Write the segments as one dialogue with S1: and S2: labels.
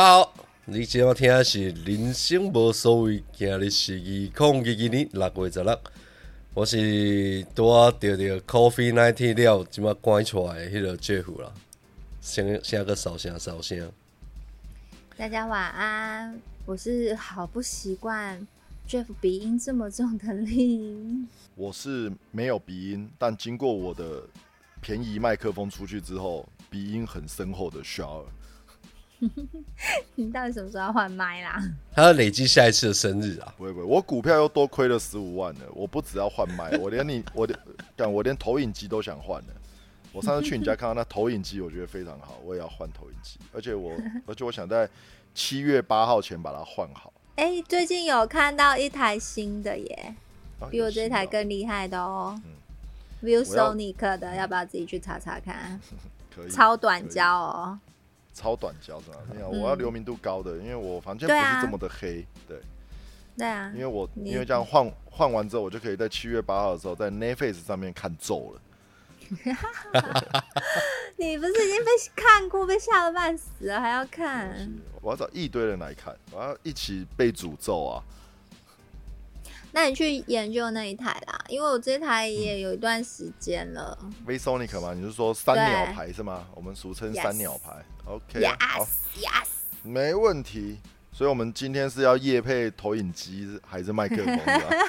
S1: 大家好，你今晚听的是《人生无所谓》，今日是二零二二年六月十六，我是拄啊得着 Coffee Nineteen 了，即马关出来的迄个 Jeff 啦，先先个扫声扫声。
S2: 大家晚安，我是好不习惯 Jeff 鼻音这么重的令。
S3: 我是没有鼻音，但经过我的便宜麦克风出去之后，鼻音很深厚的 Shower。
S2: 你到底什么时候要换麦啦？
S1: 他要累积下一次的生日啊！
S3: 不会不会，我股票又多亏了十五万了，我不只要换麦，我连你我连干我连投影机都想换了。我上次去你家看到那投影机，我觉得非常好，我也要换投影机，而且我 而且我想在七月八号前把它换好。
S2: 哎、最近有看到一台新的耶，
S3: 啊
S2: 比我这台更厉害的哦。
S3: 嗯
S2: View Sonic 的，要不要自己去查查看？
S3: 可以
S2: 超短焦哦。
S3: 超短焦是吧？没有，
S2: 嗯
S3: 我要留明度高的，因为我房间不是这么的黑，对，
S2: 对啊
S3: 因，为我因为这样换换完之后，我就可以在七月八号的时候在 Netflix 上面看咒了。
S2: 你不是已经被看过，被吓得半死了，还要看？
S3: 我要找一堆人来看，我要一起被诅咒啊！
S2: 那你去研究那一台啦，因为我这台也有一段时间了。
S3: VSonic 吗？你是说三鸟牌是吗？我们俗称三鸟牌。OK，好
S2: Yes，Yes，
S3: 没问题。所以，我们今天是要夜配投影机还是麦克风？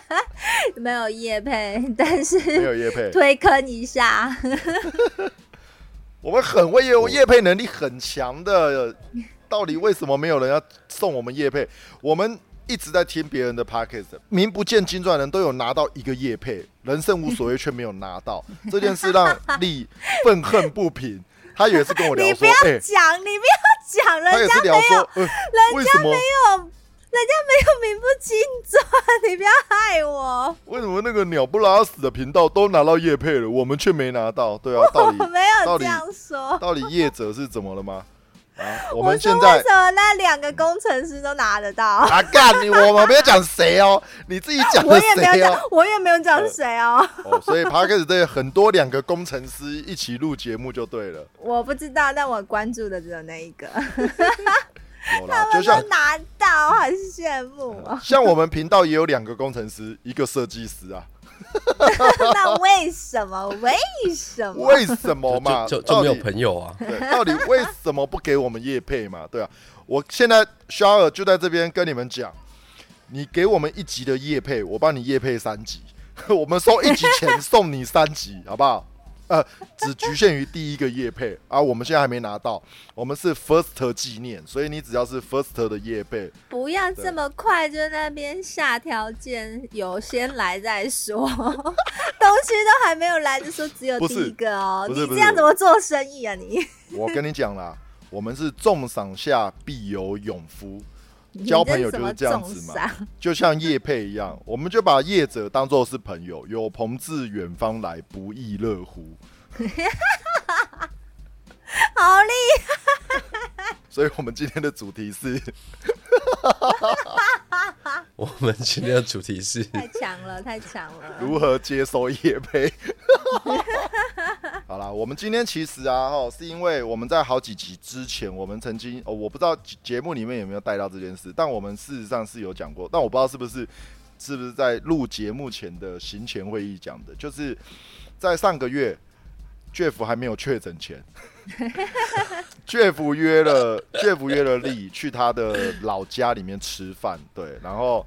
S2: 没有夜配，但是
S3: 没有夜配，
S2: 推坑一下。
S3: 我们很会业务，夜配能力很强的。到底为什么没有人要送我们夜配？我们一直在听别人的 podcast，名不见经传的人都有拿到一个叶配，人生无所谓却没有拿到，这件事让丽愤恨不平。他也是跟我聊说
S2: 你不要，
S3: 哎、
S2: 讲，你不要讲，人家没有，
S3: 是聊说，呃，为什么
S2: 没有，人家没有名不经传，你不要害我。
S3: 为什么那个鸟不拉屎的频道都拿到叶配了，我们却没拿到？对啊，到底
S2: 我没有这样说。
S3: 到底叶者是怎么了吗？啊，我
S2: 我
S3: 们现在
S2: 说为什么那两个工程师都拿得到？
S3: 啊干你，我们没有讲谁哦，你自己讲的
S2: 我也没有讲，。我也没有讲谁哦，
S3: 哦，所以 p a r k e 对很多两个工程师一起录节目就对了。
S2: 我不知道，但我关注的只有那一个，他们都拿到，很羡慕哦。
S3: 像我们频道也有两个工程师，一个设计师啊。
S2: 那为什么？为什么？
S3: 为什么嘛？
S1: 就就就没有朋友啊！
S3: 对，到底为什么不给我们叶配嘛？对啊，我现在 Shower 就在这边跟你们讲，你给我们一集的叶配，我帮你叶配三集，我们收一集钱送你三集，好不好？呃，只局限于第一个叶配啊，我们现在还没拿到，我们是 First 纪念，所以你只要是 First 的叶配，
S2: 不要这么快就在那边下条件，有先来再说，东西都还没有来就说只有第一个哦，你这样怎么做生意啊你？
S3: 我跟你讲啦，我们是重赏下必有勇夫，
S2: 你
S3: 交朋友就是是这样子嘛，就像叶配一样，我们就把业者当做是朋友，有朋自远方来，不亦乐乎。
S2: 好厉
S3: 所以，我们今天的主题是，
S1: 我们今天的主题是，
S2: 太强了，太强了。
S3: 如何接收叶配。我们今天其实啊，哈，是因为我们在好几集之前，我们曾经哦，我不知道节目里面有没有带到这件事，但我们事实上是有讲过，但我不知道是不是是不是在录节目前的行前会议讲的，就是在上个月，Jeff 还没有确诊前，Jeff 约了 Jeff 约了丽去他的老家里面吃饭，对，然后。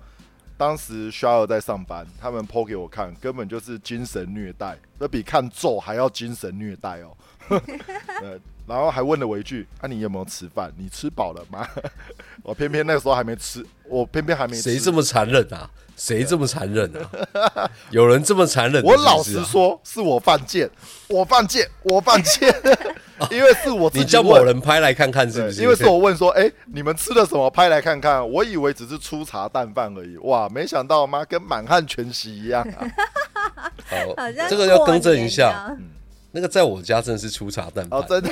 S3: 当时 Shower 在上班，他们 PO 给我看，根本就是精神虐待，这比看咒还要精神虐待哦。呃，然后还问了我一句：“啊，你有没有吃饭？你吃饱了吗？” 我偏偏那个时候还没吃，我偏偏还没吃。
S1: 谁这么残忍啊？谁这么残忍啊？有人这么残忍的
S3: 我？老实说，是我犯贱，我犯贱，我犯贱，因为是我自己
S1: 你叫某人拍来看看是不是？
S3: 因为是我问说，哎、你们吃了什么？拍来看看。我以为只是粗茶淡饭而已，哇，没想到妈跟满汉全席一样、啊。
S1: 好
S2: 好像
S1: 这个要更正一下，那个在我家真的是粗茶淡饭
S3: 哦，，真的，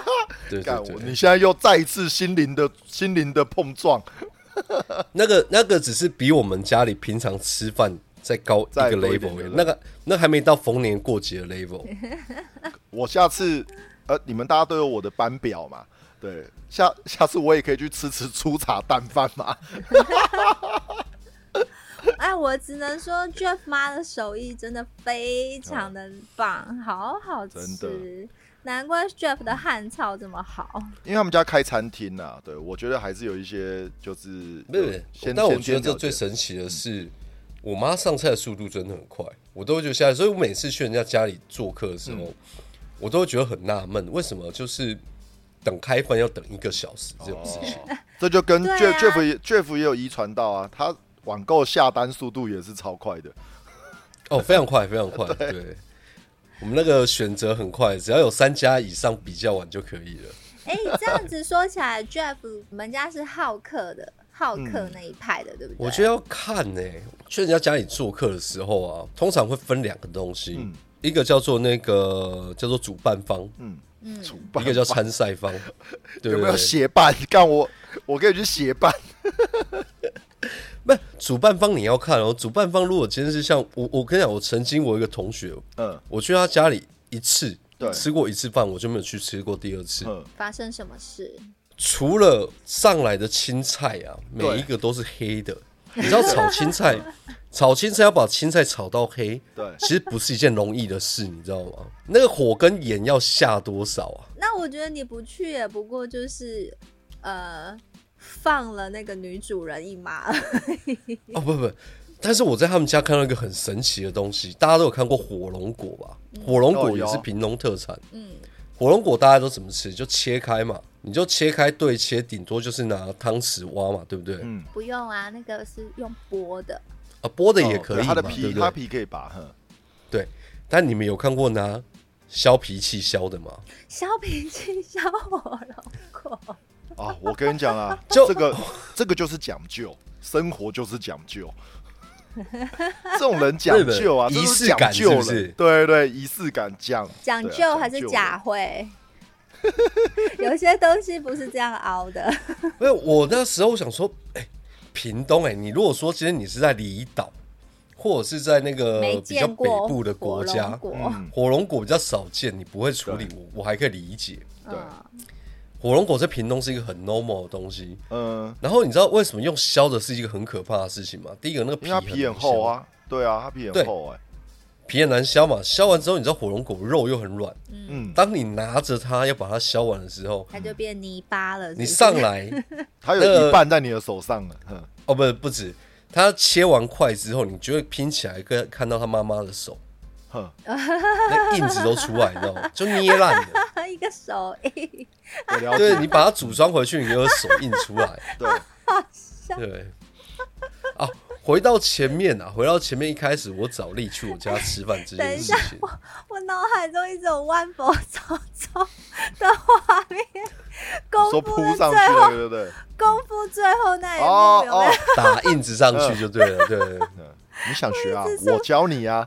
S1: 对
S3: 你，现在又再一次心灵的心灵的碰撞。
S1: 那个那个只是比我们家里平常吃饭再高一个
S3: 再一点
S1: level，那个那还没到逢年过节的 level。
S3: 我下次呃，你们大家都有我的班表嘛，对，下下次我也可以去吃吃粗茶淡饭嘛。
S2: 哎，我只能说 Jeff 妈的手艺真的非常的棒，好好
S3: 真
S2: 吃，难怪 Jeff 的汉草这么好。
S3: 因为他们家开餐厅呐、对我觉得还是有一些就是
S1: 没有，
S3: 先
S1: 但我觉得这最神奇的是，我妈上菜的速度真的很快，我都会觉得下。所以我每次去人家家里做客的时候，
S3: 嗯
S1: 我都会觉得很纳闷，为什么就是等开饭要等一个小时这种事情？
S3: 这就跟
S2: 对
S3: Jeff、
S2: 啊
S3: Jeff 也 Jeff 也有遗传到啊，他网购下单速度也是超快的。
S1: 哦，非常快，非常快，对。我们那个选择很快，只要有三家以上比较完就可以了。
S2: 哎，这样子说起来，Jeff 我们家是好客的，好客那一派的，对不对？
S1: 我觉得要看呢、去人家家里做客的时候啊，通常会分两个东西，
S3: 嗯
S1: 一个叫做那个叫做主办方，
S3: 嗯，
S2: 嗯，
S3: 主办
S1: 一个叫参赛方，对
S3: 有没有？协办？干我我可以去协办。
S1: 不，主办方你要看哦。主办方如果今天是像我，我跟你讲，我曾经我一个同学，
S3: 嗯
S1: 我去他家里一次，
S3: 对
S1: 吃过一次饭，我就没有去吃过第二次。
S3: 嗯，
S2: 发生什么事？
S1: 除了上来的青菜啊，每一个都是黑的。你知道炒青菜，炒青菜要把青菜炒到黑，
S3: 对，
S1: 其实不是一件容易的事，你知道吗？那个火跟盐要下多少啊？
S2: 那我觉得你不去也不过就是呃放了那个女主人一马而已。
S1: 哦，不不，但是我在他们家看到一个很神奇的东西，大家都有看过火龙果吧？火龙果也是屏东特产。
S2: 嗯，
S1: 火龙果大家都怎么吃？就切开嘛，你就切开对切，顶多就是拿汤匙挖嘛，对不对？
S3: 嗯，
S2: 不用啊，那个是用剥的。
S1: 啊，剥的也可以嘛，
S3: 哦它的皮它
S1: 不对？
S3: 皮可以拔，哼，
S1: 对。但你们有看过拿削皮器削的吗？
S2: 削皮器削火龙果，
S3: 啊，我跟你讲啊，
S1: 就
S3: 这个这个就是讲究，生活就是讲究。这种人讲究啊，
S1: 仪式感是不是？
S3: 对对，仪式感讲
S2: 讲究还是假会？有些东西不是这样熬的。
S1: 没有我那时候想说，哎、屏东、哎，你如果说今天你是在离岛，或者是在那个比较北部的国
S2: 火
S1: 家
S2: 龙，果，
S3: 嗯。
S1: 火龙果比较少见，你不会处理，我我还可以理解。
S3: 对。
S2: 嗯
S1: 火龙果在屏东是一个很 normal 的东西，
S3: 嗯，
S1: 然后你知道为什么用削的是一个很可怕的事情吗？第一个那个皮
S3: 皮很，厚啊，对啊，它皮
S1: 对。
S3: 很厚哎，
S1: 皮很难削嘛。削完之后，你知道火龙果肉又很软，
S3: 嗯，
S1: 当你拿着它要把它削完的时候，
S2: 它就变泥巴了。
S1: 你上来
S3: 它有一半在你的手上了，哼，
S1: 哦，不不止，它切完块之后，你就会拼起来跟看到它妈妈的手，
S3: 哼，
S1: 那印子都出来，你知道吗？就捏烂的。
S2: 一个手印，
S3: 我了解，
S1: 对你把它组装回去，你就有手印出来。
S3: 对，
S1: 对，啊，回到前面啊，回到前面一开始我找力去我家吃饭这件事情，
S2: 我脑海中一直有万佛朝宗的画面。功夫最后，
S3: 那个，对不对？
S2: 功夫最后那一幕
S3: 哦
S2: 有没有
S3: 哦？，
S1: 打印子上去就对了，对。
S3: 嗯你想学啊
S2: 我
S3: 教你啊，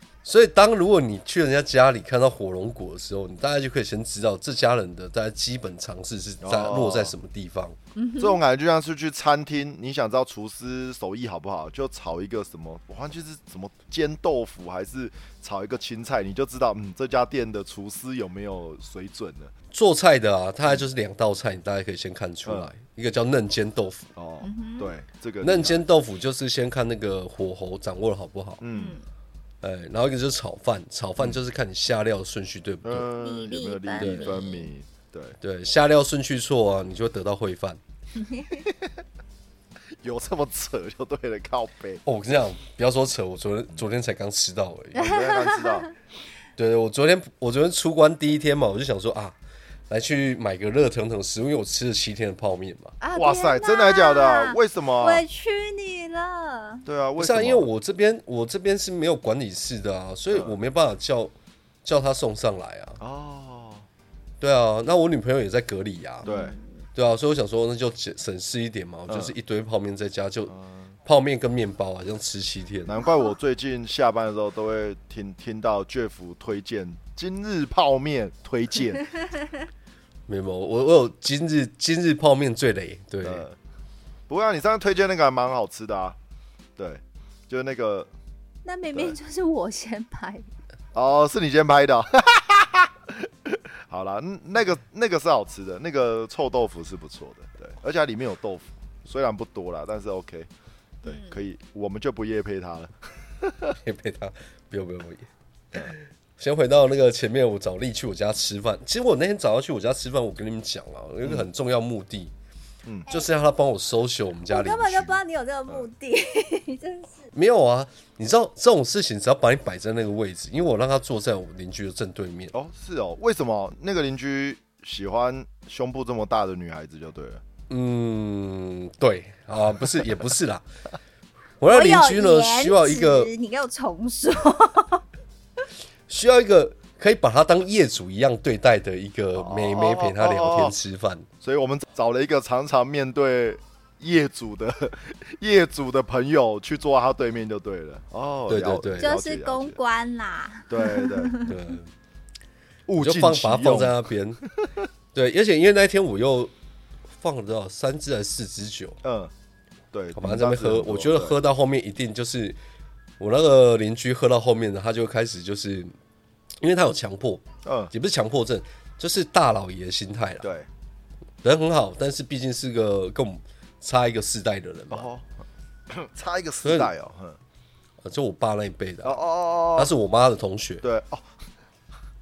S1: 所以当如果你去人家家里看到火龙果的时候，你大概就可以先知道这家人的大概基本常识是在
S3: 哦
S1: 落在什么地方。
S3: 这种感觉就像是去餐厅，你想知道厨师手艺好不好，就炒一个什么，我忘记是什么煎豆腐还是炒一个青菜，你就知道，嗯，这家店的厨师有没有水准了。
S1: 做菜的啊，大概就是两道菜，你大概可以先看出来，一个叫嫩煎豆腐，
S3: 哦，对，这个
S1: 嫩，煎豆腐就是先看那个火候掌握的好不好，
S3: 嗯
S1: 哎，然后一个就是炒饭，炒饭就是看你下料的顺序对不对，
S3: 嗯，有没有粒
S2: 分
S3: 粒分明？对，
S1: 对，下料顺序错啊，你就会得到烩饭。
S3: 有这么扯就对了，靠背。
S1: 哦，我跟你讲，不要说扯，我昨天昨天才刚吃到而已。
S3: 我刚刚知道，
S1: 对，我昨天我昨天出关第一天嘛，我就想说啊，来去买个热腾腾食物，因为我吃了七天的泡面嘛。
S2: 啊
S3: 哇塞，真的还假的啊？为什么？
S2: 委屈你了。
S3: 对啊，为什么？
S1: 因为我这边我这边是没有管理室的啊，所以我没办法叫叫他送上来啊。
S3: 哦，
S1: 对啊，那我女朋友也在隔离啊。
S3: 对，
S1: 对啊，所以我想说那就省省事一点嘛，就是一堆泡面在家，就泡面跟面包啊，这样吃七天。
S3: 难怪我最近下班的时候都会听听到 Jeff 推荐今日泡面推荐，
S1: 没有，我我有今日今日泡面最雷，对，
S3: 呃，不过啊，你上次推荐那个还蛮好吃的啊，对，就是那个
S2: 那明明就是我先拍的，
S3: 哦，是你先拍的哦、好啦，嗯那个那个是好吃的，那个臭豆腐是不错的，对，而且它里面有豆腐，虽然不多啦，但是 OK，对，
S2: 嗯。
S3: 可以，我们就不夜配它了。
S1: 也配它不用不用不用。先回到那个前面，我找丽去我家吃饭。其实我那天早上去我家吃饭，我跟你们讲了，有一个很重要目的，
S3: 嗯
S1: 就是要他帮我搜寻我们家
S2: 我
S1: 邻居。
S2: 根本就不知道你有这个目的，真是。
S1: 没有啊，你知道这种事情只要把你摆在那个位置，因为我让他坐在我邻居的正对面。
S3: 哦，是哦，为什么那个邻居喜欢胸部这么大的女孩子就对了？
S1: 嗯，对啊，不是也不是啦。我那
S2: 我有
S1: 邻居呢，需要一个
S2: 你给我重说。
S1: 需要一个可以把他当业主一样对待的一个
S3: 哦
S1: 妹妹陪他聊
S3: 哦哦哦
S1: 天吃饭。
S3: 所以我们找了一个常常面对业主的业主的朋友去坐他对面就对了。哦，
S1: 对对对
S2: 就是公关啦，
S3: 对对，
S1: 对，
S3: 物
S1: 就放
S3: 尽其用
S1: 把它放在。那边。对，而且因为那一天我又放了多少三支还是四支酒，
S3: 嗯，对，
S1: 我反正在那边喝，我觉得喝到后面一定就是我那个邻居喝到后面呢，他就开始就是因为他有强迫，
S3: 嗯，
S1: 也不是强迫症，就是大老爷心态了。
S3: 对，
S1: 人很好，但是毕竟是个跟我们差一个世代的人嘛，
S3: 哦，差一个世代哦，
S1: 就我爸那一辈的
S3: 哦
S1: 哦，
S3: 哦哦，
S1: 他是我妈的同学。
S3: 对哦，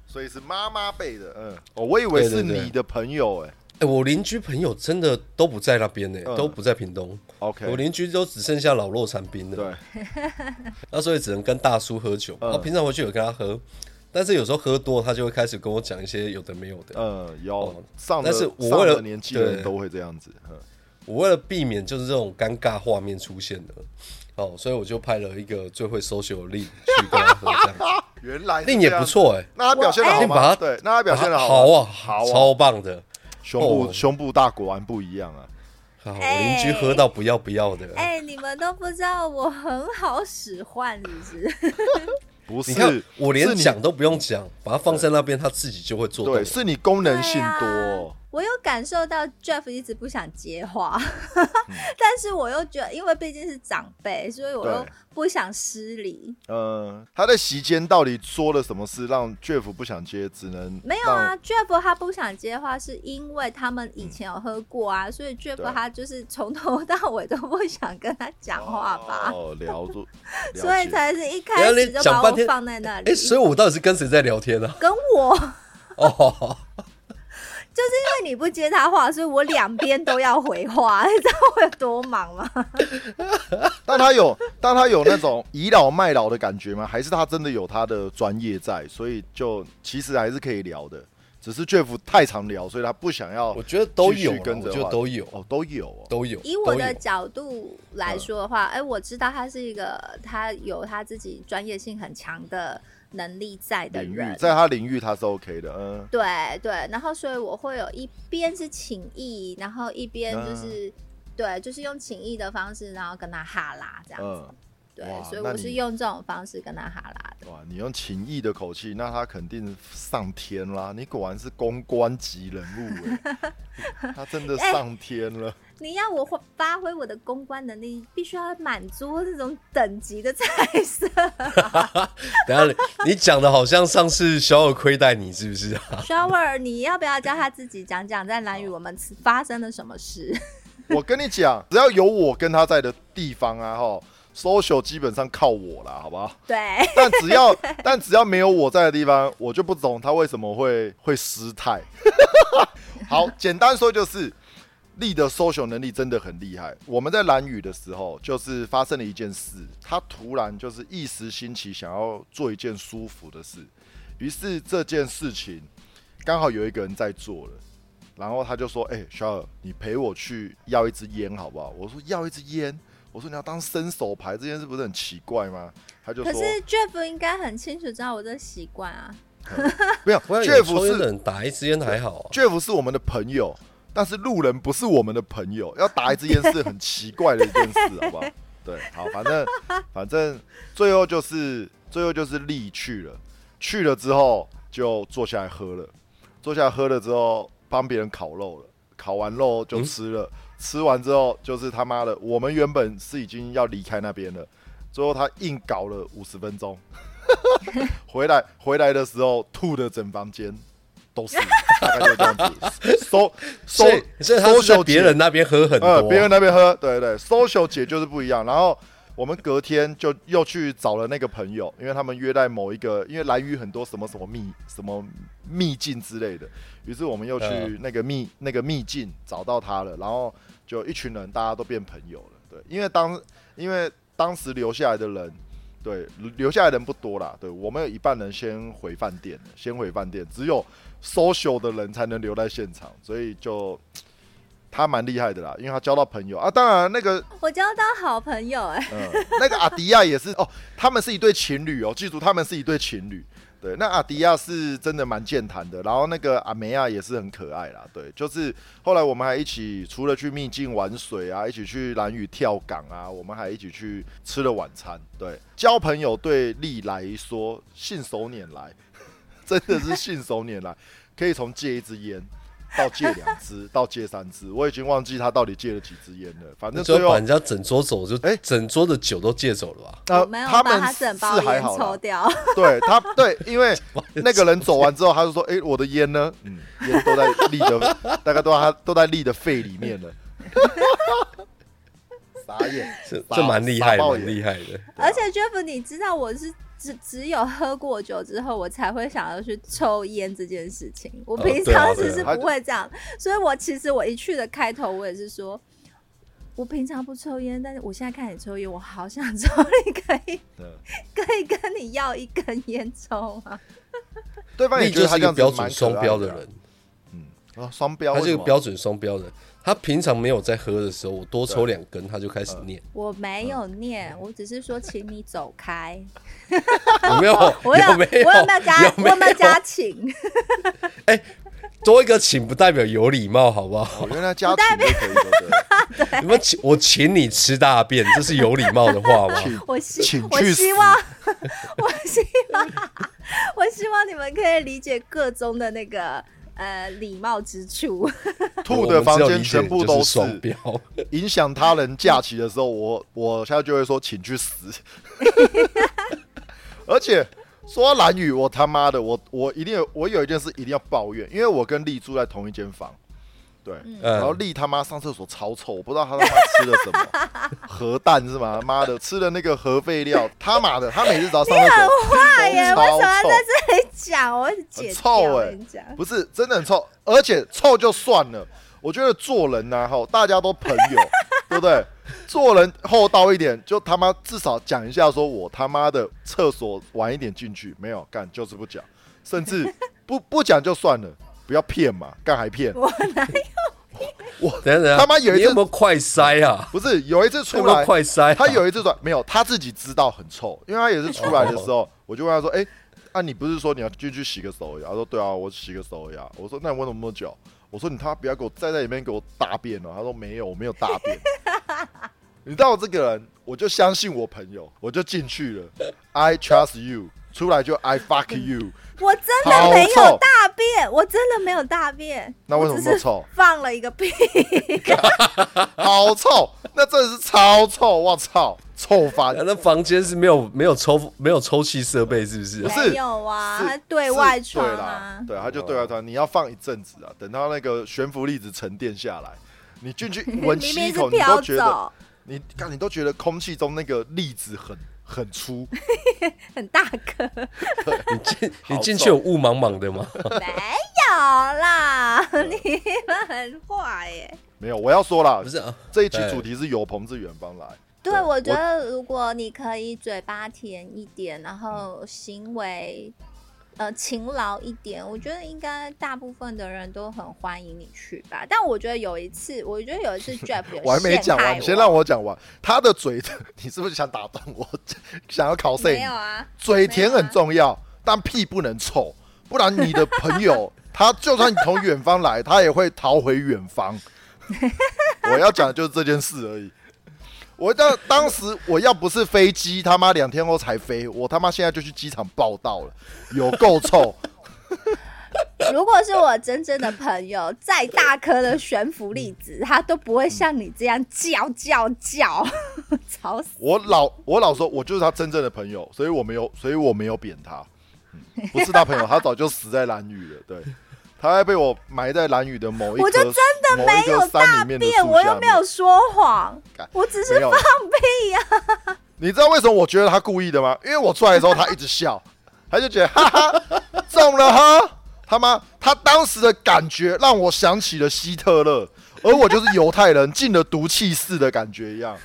S3: 所以是妈妈辈的，嗯，哦，我以为是你的朋友，哎
S1: 哎、我邻居朋友真的都不在那边呢、
S3: 嗯。
S1: 都不在屏东。我
S3: ，OK，我
S1: 邻居都只剩下老弱残兵了，
S3: 对，
S1: 那所以只能跟大叔喝酒。
S3: 嗯。
S1: 我、平常回去有跟他喝，但是有时候喝多，他就会开始跟我讲一些有的没有的。
S3: 嗯，有
S1: 哦
S3: 上
S1: 但是我为了
S3: 了年纪的人
S1: 对
S3: 都会这样子，嗯，
S1: 我为了避免就是这种尴尬画面出现的，哦，所以我就派了一个最会 social 的令去跟他喝，这样子。
S3: 原来
S1: 令也不错哎、
S3: 那他表现的好吗？对，那他表现的
S1: 好啊，
S3: 好啊
S1: 超棒的。
S3: 胸部
S1: 哦
S3: 胸部大果然不一样啊，
S1: 好，我邻居喝到不要不要的。
S2: 哎、你们都不知道我很好使唤，是不是？
S3: 不是
S1: 你看，我连讲都不用讲，把它放在那边，它自己就会做
S3: 对，。是你功能性多
S2: 啊，我有感受到 Jeff 一直不想接话，但是我又觉得，因为毕竟是长辈，所以我又不想失礼。
S3: 嗯，他在席间到底说了什么事让 Jeff 不想接，只能
S2: 没有啊，Jeff 他不想接话，是因为他们以前有喝过啊，所以 Jeff 他就是从头到尾都不想跟他讲
S3: 让
S2: 话吧，
S3: 哦，聊住，了
S2: 所以才是一开始就把我放在那里。
S1: 哎，所以我到底是跟谁在聊天呢？
S2: 跟我。
S1: 哦，
S2: 就是因为你不接他话，所以我两边都要回话，你知道我有多忙吗？
S3: 但他有，但他有那种倚老卖老的感觉吗？还是他真的有他的专业在，所以就其实还是可以聊的，只是 Jeff 太常聊，所以他不想要
S1: 我觉得都有啦，
S3: 继续跟着
S1: 我觉得都有，
S3: 哦，都有哦，
S1: 都有。
S2: 以我的角度来说的话，哎、我知道他是一个他有他自己专业性很强的能力在的人，
S3: 在他领域他是 OK 的，嗯，
S2: 对对，然后所以我会有一边是情谊，然后一边
S3: 嗯
S2: 就是、对，就是用情意的方式，然后跟他哈拉这样子。
S3: 嗯，
S2: 对，所以我是用这种方式跟他哈拉的。
S3: 哇，你用情义的口气，那他肯定上天啦！你果然是公关级人物哎，他真的上天了。
S2: 你要我发挥我的公关能力，必须要满足这种等级的菜色。
S1: 等一下你讲的好像上次小尔亏待你，是不是 啊
S2: ？Shower，你要不要叫他自己讲讲在蓝宇我们发生了什么事？
S3: 我跟你讲，只要有我跟他在的地方啊，哈，social 基本上靠我啦，好不好？
S2: 对，
S3: 但只要但只要没有我在的地方，我就不懂他为什么会会失态。好，简单说就是。力的 social 能力真的很厉害。我们在蓝雨的时候，就是发生了一件事，他突然就是一时兴起，想要做一件舒服的事，于是这件事情刚好有一个人在做了，然后他就说：“哎、小尔，你陪我去要一支烟好不好？”我说：“要一支烟。”我说：“你要当伸手牌这件事不是很奇怪吗？”他就说
S2: 可是 Jeff 应该很清楚知道我这个习惯啊。：“
S3: 没有，Jeff 是
S1: 人打一支烟还好啊。
S3: Jeff 是我们的朋友，但是路人不是我们的朋友，要打一支烟是很奇怪的一件事，好不好？对，好，反正反正最后就是最后就是力去了，去了之后就坐下来喝了，坐下来喝了之后帮别人烤肉了，烤完肉就吃了，吃完之后就是他妈的，我们原本是已经要离开那边了，最后他硬搞了五十分钟，回来回来的时候吐的整房间都是大概就这样子。收收
S1: 所以所以他是在
S3: social
S1: 别人那边喝很多，
S3: 呃，别人那边喝，对对，social 姐就是不一样。然后我们隔天就又去找了那个朋友，因为他们约在某一个，因为蓝屿很多什么什么秘什么秘境之类的，于是我们又去
S1: 嗯
S3: 那个秘那个秘境找到他了，然后就一群人大家都变朋友了。对，因为当因为当时留下来的人。对，留下来人不多啦。对我们有一半人先回饭店了，先回饭店，只有 social 的人才能留在现场，所以就他蛮厉害的啦，因为他交到朋友啊。当然，那个
S2: 我交到好朋友哎、
S3: 嗯，那个阿迪亚也是哦，他们是一对情侣哦，记住他们是一对情侣。对，那阿迪亚是真的蛮健谈的，然后那个阿梅亚也是很可爱啦。对，就是后来我们还一起除了去秘境玩水啊，一起去蓝屿跳港啊，我们还一起去吃了晚餐。对，交朋友对丽来说信手拈来，真的是信手拈来，可以从戒一支烟。到戒两支，到戒三支，我已经忘记他到底戒了几支烟了。反正最后
S1: 就把人家整桌走，就
S3: 哎
S1: 整桌的酒都借走了吧？
S3: 呃
S2: 我没有把
S3: 他们
S2: 他整包
S3: 是还好
S2: 抽掉，
S3: 对他对，因为 那个人走完之后，他就说：“哎、我的烟呢？嗯，烟都在立的，大概都在他都在立的肺里面了。”傻眼，傻
S1: 这这蛮厉害的，厉害的。
S2: 而且 Jeff，你知道我是只只有喝过酒之后，我才会想要去抽烟这件事情。我
S1: 哦
S2: 平常其实不会这样，所以我其实我一去的开头，我也是说。我平常不抽烟，但是我现在看你抽烟，我好想抽，你可以
S3: 嗯
S2: 可以跟你要一根烟抽吗？
S3: 对方也
S1: 你就是一个
S3: 觉得他这样子
S1: 标准双标的人，嗯
S3: 啊，双标，
S1: 他是一个标准双标的人。他平常没有在喝的时候，我多抽两根，他就开始念。
S2: 我没有念，我只是说请你走开。
S1: 有没有？
S2: 我有
S1: 有没有？
S2: 我有没有加？
S1: 有没
S2: 我有没有加请？
S1: 多一个请不代表有礼貌，好不好？
S3: 我，原来加请就可以的，
S1: 你们请我请你吃大便，这是有礼貌的话吗？
S2: 我希我
S3: 请去死
S2: 希望，我希望，我希望你们可以理解各中的那个呃礼貌之处。
S3: 兔的房间全部都
S1: 是双标。
S3: 影响他人假期的时候，我我现在就会说，请去死。而且说蓝雨，我他妈的，我我一定有，我有一件事一定要抱怨，因为我跟丽住在同一间房，对，然后
S1: 嗯，
S3: 丽他妈上厕所超臭，我不知道他他妈吃了什么，核弹是吗？妈的，吃了那个核废料，他妈的，他每次只要上厕所
S2: 哎呀，
S3: 都超
S2: 为什么要在这里讲？我
S3: 很。臭哎
S2: 我跟你讲，
S3: 不是真的很臭，而且臭就算了，我觉得做人呐、哈，大家都朋友，对不对？做人厚道一点，就他妈至少讲一下，说我他妈的厕所晚一点进去，没有干就是不讲，甚至不不讲就算了，不要骗嘛，干还骗，
S2: 我哪有？
S1: 等一下等下，
S3: 他妈有一次
S1: 你有有快塞啊？
S3: 不是有一次出来，
S1: 快塞啊？
S3: 他有一次说没有，他自己知道很臭，因为他也是出来的时候，我就问他说：“哎、啊，你不是说你要进去洗个手呀？”他说：“对啊，我洗个手而已啊。”我说：“那你为什么那么久？”我说：“你他妈不要给我站在里面给我大便哦。”他说：“没有，我没有大便。” 你知道我这个人，我就相信我朋友，我就进去了。I trust you，出来就 I fuck you。
S2: 我真的没有大便，我真的没有大便。
S3: 那为什么
S2: 我只是
S3: 那么臭？
S2: 放了一个屁。
S3: 好臭！那真的是超臭！我操，臭翻！
S1: 那房间是没有没有抽没有抽气设备，是不是
S3: 不？是
S2: 没有啊，对外窗
S3: 是对
S2: 啊
S3: 啦，。对，它就对外窗，你要放一阵子啊，等到那个悬浮粒子沉淀下来，你进去闻 吸一口，你都觉得，你看你都觉得空气中那个粒子很很粗，
S2: 很大个，
S1: 你进 你进去有雾茫茫的吗？
S2: 没有啦，你们很坏耶。
S3: 没有。我要说啦
S1: 不，是啊，
S3: 这一期主题是有朋自远方来，
S2: 对，
S3: 对
S2: 我觉得如果你可以嘴巴甜一点，然后行为呃勤劳一点，我觉得应该大部分的人都很欢迎你去吧。但我觉得有一次，我觉得有一次 Jeff 有
S3: 我还没讲完，
S2: 你
S3: 先让我讲完。他的嘴，你是不是想打断我？想要考谁
S2: 没有啊，
S3: 嘴甜很重要，但屁不能臭，不然你的朋友他就算你从远方来，他也会逃回远方。我要讲的就是这件事而已。我当当时我要不是飞机他妈两天后才飞，我他妈现在就去机场报道了，有够臭。
S2: 如果是我真正的朋友，再大颗的悬浮粒子，他都不会像你这样叫叫叫，吵死！
S3: 我老我老说，我就是他真正的朋友，所以我没有，所以我没有扁他，嗯不是他朋友，他早就死在蓝雨了。对，他还被我埋在蓝雨的某一
S2: 我就真的没有大便，我又没有说谎，我只是放屁呀、
S3: 你知道为什么我觉得他故意的吗？因为我出来的时候他一直笑，他就觉得哈哈中了哈，他妈，他当时的感觉让我想起了希特勒，而我就是犹太人进了毒气室的感觉一样。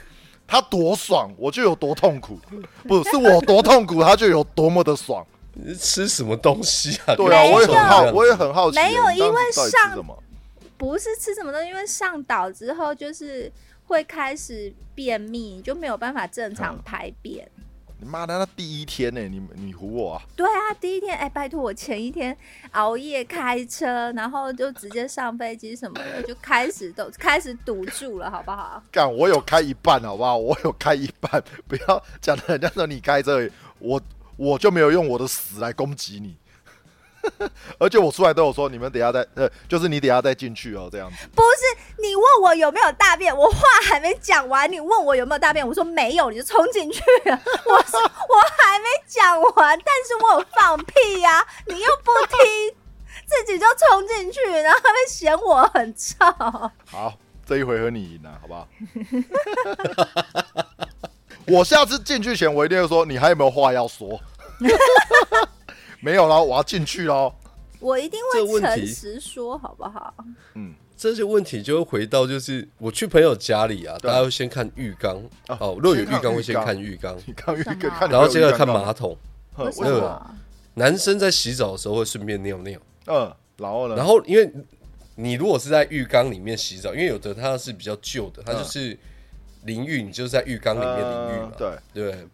S3: 他多爽，我就有多痛苦，不是我多痛苦，他就有多么的爽。
S1: 你是吃什么东西啊？
S3: 对啊，我也很好，我也很好奇，
S2: 没有因为上
S3: 什么？
S2: 不是吃什么东西，因为上岛之后就是会开始便秘，你就没有办法正常
S3: 嗯
S2: 排便。
S3: 你妈的，那第一天呢、你你唬我啊？
S2: 对啊，第一天哎，拜托我前一天熬夜开车，然后就直接上飞机什么的，就开始都 开始堵住了，好不好？
S3: 干，我有开一半，好不好？我有开一半，不要讲的人家说你开车，我我就没有用我的死来攻击你。而且我出来都有说，你们等下再呃，就是你等下再进去哦，这样子。
S2: 不是你问我有没有大便，我话还没讲完，你问我有没有大便，我说没有，你就冲进去了。我说我还没讲完，但是我有放屁呀、你又不听，自己就冲进去，然后还会嫌我很臭。
S3: 好，这一回合你赢了，好不好？我下次进去前，我一定会说，你还有没有话要说？没有了，我要进去喽。
S2: 我一定会诚实说，好不好？
S3: 嗯，
S1: 这些问题就会回到，就是我去朋友家里啊，大家会先看浴缸
S3: 啊
S1: 哦，若有浴缸会先看浴缸，
S3: 你看浴缸，
S1: 然后接着看马桶。
S3: 哼
S2: 为什
S1: 么
S2: 么？
S1: 男生在洗澡的时候会顺便尿尿，
S3: 嗯，然后呢？
S1: 然后因为你如果是在浴缸里面洗澡，因为有的它是比较旧的，它就是淋浴，你就是在浴缸里面淋浴嘛，
S3: 嗯对，
S1: 对。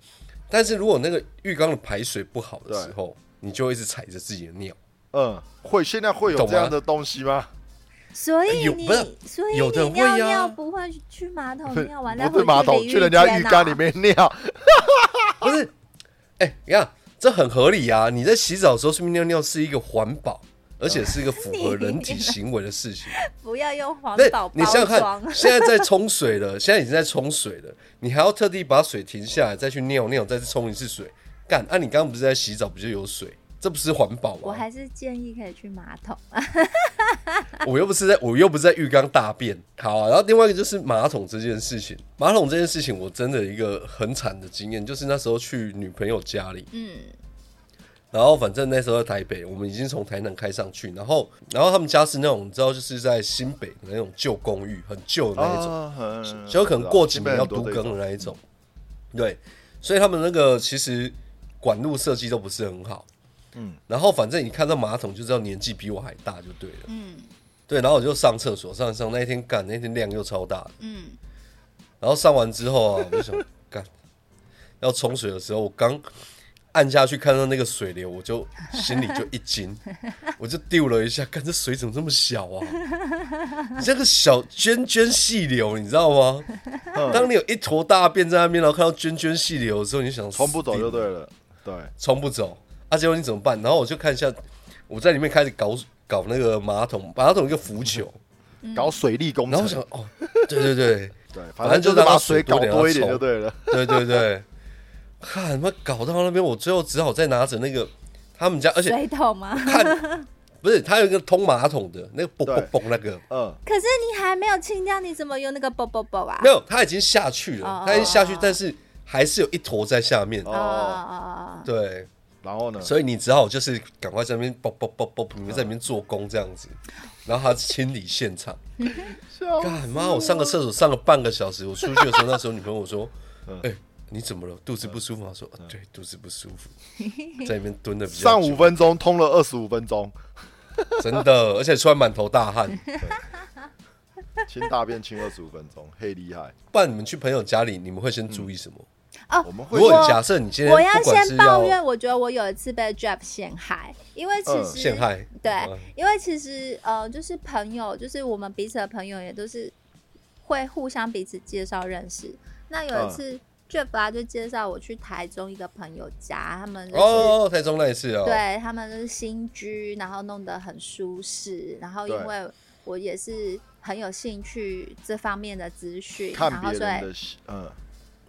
S1: 但是如果那个浴缸的排水不好的时候，你就会一直踩着自己的尿。
S3: 嗯，会现在会有这样的东西吗？
S2: 所以你
S1: 有不是，
S2: 所以
S1: 有的
S2: 你尿
S1: 会啊
S2: 尿不会去马桶尿完再
S3: 不是马桶，
S2: 去
S3: 去人家浴缸里
S2: 里。
S3: 面尿。
S1: 不是，哎、你看这很合理啊！你在洗澡的时候顺便尿尿是一个环保，而且是一个符合人体行为的事情。
S2: 不要用环
S1: 对
S2: 保，
S1: 你想想看，。现在在冲水了，现在已经在冲水了，你还要特地把水停下来，再去尿尿，再去冲一次水，干？啊，你刚刚不是在洗澡，不就有水？这不是环保吗？
S2: 我还是建议可以去马桶。
S1: 我又不是在，我又不是在浴缸大便。好、啊，然后另外一个就是马桶这件事情，马桶这件事情，我真的一个很惨的经验，就是那时候去女朋友家里，
S2: 嗯，
S1: 然后反正那时候在台北，我们已经从台南开上去，然后然后他们家是那种你知道，就是在新北的那种旧公寓，很旧的那一种，就可能过几年要都
S3: 都
S1: 更的那一种。对，所以他们那个其实管路设计都不是很好。
S3: 嗯，
S1: 然后反正你看到马桶就知道年纪比我还大就对了。
S2: 嗯
S1: 对，然后我就上厕所，上一上那一天干，那天量又超大。
S2: 嗯，
S1: 然后上完之后啊，我就想 干，要冲水的时候，我刚按下去看到那个水流，我就心里就一惊，我就丢了一下，看这水怎么这么小啊？这个小涓涓细流，你知道吗？
S3: 嗯
S1: 当你有一坨大便在那边，然后看到涓涓细流的时候，你就想
S3: 冲不走就对了。对，
S1: 冲不走。啊，结果你怎么办？然后我就看一下，我在里面开始搞搞那个马桶，马桶一个浮球，
S3: 搞水利工程
S1: 然后我，想，哦，对对对。
S3: 对，
S1: 反
S3: 反正就是把
S1: 水
S3: 搞
S1: 多
S3: 一点就对了。
S1: 对对 对，看他妈搞到那边，我最后只好再拿着那个他们家，而且
S2: 水桶吗？
S1: 看不是他有一个通马桶的那个嘣
S3: 对
S1: 嘣嘣那个，
S3: 嗯，
S2: 可是你还没有清掉，你怎么用那个啵啵啵啊？
S1: 没有，他已经下去
S2: 哦
S1: 了，他已经下去，但是还是有一坨在下面。
S2: 哦哦哦哦，
S1: 对，
S3: 然后呢？
S1: 所以你只好就是赶快在那边啵啵啵啵，你们在里面做工这样子，然后他清理现场。
S3: 笑
S1: 干妈，我上个厕所上了半个小时，我出去的时候，那时候女朋友说：“
S3: 嗯
S1: 哎、你怎么了？肚子不舒服吗？”说：“啊对，肚子不舒服，在里面蹲的比较
S3: 上五分钟，通了二十五分钟，
S1: 真的，而且出来满头大汗。
S3: 清大便清二十五分钟，嘿厉害！
S1: 不然你们去朋友家里，你们会先注意什么？
S2: 哦
S3: 我们会
S1: 如果假设你今天
S2: 我要先抱怨，我觉得我有一次被 Jeff 陷害，因为其
S3: 嗯
S2: 实、
S1: 陷害，
S2: 对
S1: 嗯，
S2: 因为其实呃，就是朋友，就是我们彼此的朋友也都是会互相彼此介绍认识。那有一次、Jeff 啊就介绍我去台中一个朋友家，他们就是、
S1: 哦，台中那一次哦，
S2: 对他们就是新居，然后弄得很舒适，然后因为我也是很有兴趣这方面的资讯，然后所以
S3: 嗯，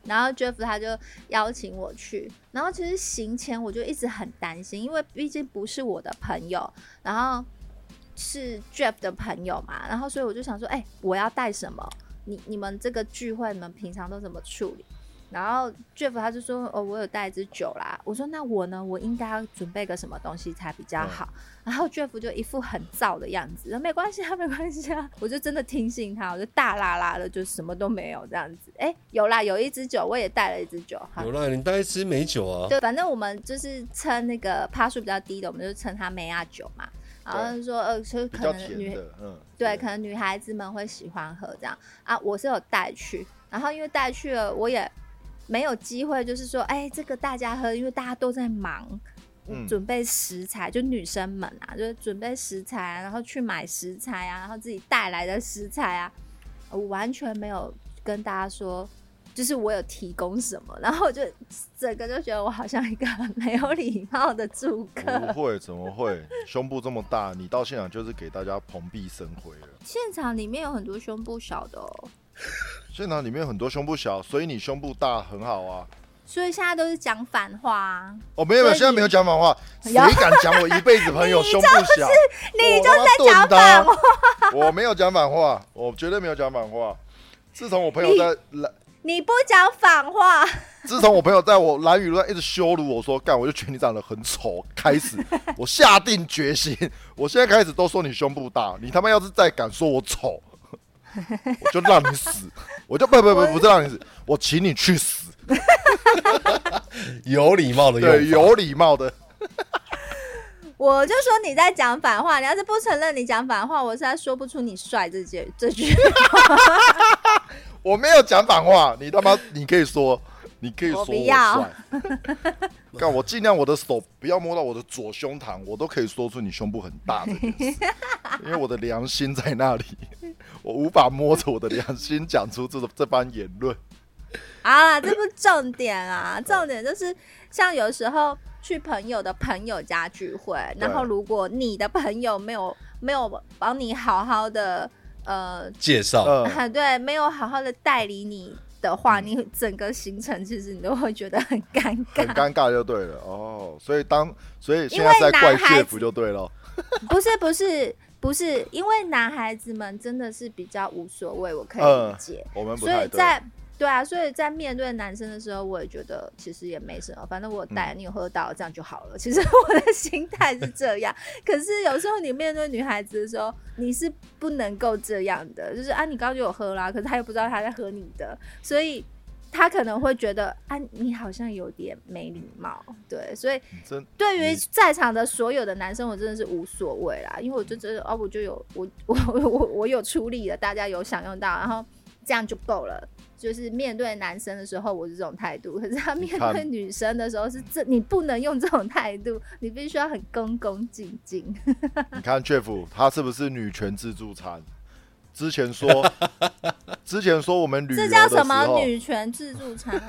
S2: 然后 Jeff 他就邀请我去，然后其实行前我就一直很担心，因为毕竟不是我的朋友，然后是 Jeff 的朋友嘛，然后所以我就想说，哎、我要带什么？你你们这个聚会，你们平常都怎么处理？然后 Jeff 他就说，哦，我有带一支酒啦。我说，那我呢？我应该要准备个什么东西才比较好？然后 Jeff 就一副很燥的样子，没关系啊，没关系啊。我就真的听信他，我就大拉拉的，就什么都没有这样子。哎，有啦，有一支酒，我也带了一支酒。好
S1: 有啦，你带一支美酒啊，
S2: 对反正我们就是称那个趴数比较低的，我们就称它梅亚酒嘛。然后就说呃，就可能女，
S3: 嗯，
S2: 对，可能女孩子们会喜欢喝这样啊。我是有带去，然后因为带去了，我也没有机会，就是说，哎，这个大家喝，因为大家都在忙。
S3: 嗯
S2: 准备食材，就女生们啊，就是准备食材啊，然后去买食材啊，然后自己带来的食材啊，我完全没有跟大家说，就是我有提供什么，然后我就整个就觉得我好像一个很没有礼貌的住客。
S3: 不会，怎么会？胸部这么大，你到现场就是给大家蓬荜生辉了。
S2: 现场里面有很多胸部小的哦，
S3: 现场里面很多胸部小，所以你胸部大很好啊。
S2: 所以现在都是讲反话啊。
S3: 哦，没有，没有，现在没有讲反话。谁敢讲我一辈子朋友 胸部小？
S2: 你就在讲反话，
S3: 我没有讲反话，我绝对没有讲反话。自从我朋友在蓝，
S2: 你不讲反话，
S3: 自从我朋友在我蓝雨路上一直羞辱我说干，我就觉得你长得很丑。开始，我下定决心，我现在开始都说你胸部大。你他妈要是再敢说我丑，我就让你死。我就不不不不是让你死，我请你去死。
S1: 有礼貌的用法
S3: 对，有礼貌的。
S2: 我就说你在讲反话。你要是不承认你讲反话，我实在说不出你帅这句这句。
S3: 我没有讲反话，你他妈你可以说，你可以说
S2: 我不要。
S3: 帅。干，我尽量我的手不要摸到我的左胸膛，我都可以说出你胸部很大这件事，因为我的良心在那里，我无法摸着我的良心讲出这这番言论。
S2: 好啦，这不是重点啊，重点就是像有时候去朋友的朋友家聚会，然后如果你的朋友没有没有帮你好好的呃，
S1: 介绍，
S3: 嗯，
S2: 对，没有好好的代理你的话，你整个行程其实你都会觉得很尴尬。
S3: 很尴尬就对了哦。所以当所以现在在怪
S2: 男孩
S3: Jeff 就对了。
S2: 不是不是不是，因为男孩子们真的是比较无所谓，我可以
S3: 嗯
S2: 理解。
S3: 我们不
S2: 所。以在对啊，所以在面对男生的时候，我也觉得其实也没什么，反正我
S3: 嗯
S2: 带你有喝到，这样就好了。其实 我的心态是这样，可是有时候你面对女孩子的时候，你是不能够这样的，就是啊，你刚刚就有喝啦，可是他又不知道他在喝你的，所以。他可能会觉得啊，你好像有点没礼貌，对，所以对于在场的所有的男生，我真的是无所谓啦，因为我就觉得哦，我就有我我我我我有出力了，大家有享用到，然后这样就够了。就是面对男生的时候，我是这种态度；可是他面
S3: 看
S2: 对女生的时候，是这你不能用这种态度，你必须要很恭恭敬敬。
S3: 你看 Jeff 他是不是女权自助餐？之前说，之前说我们旅游
S2: 这叫什么女权自助餐？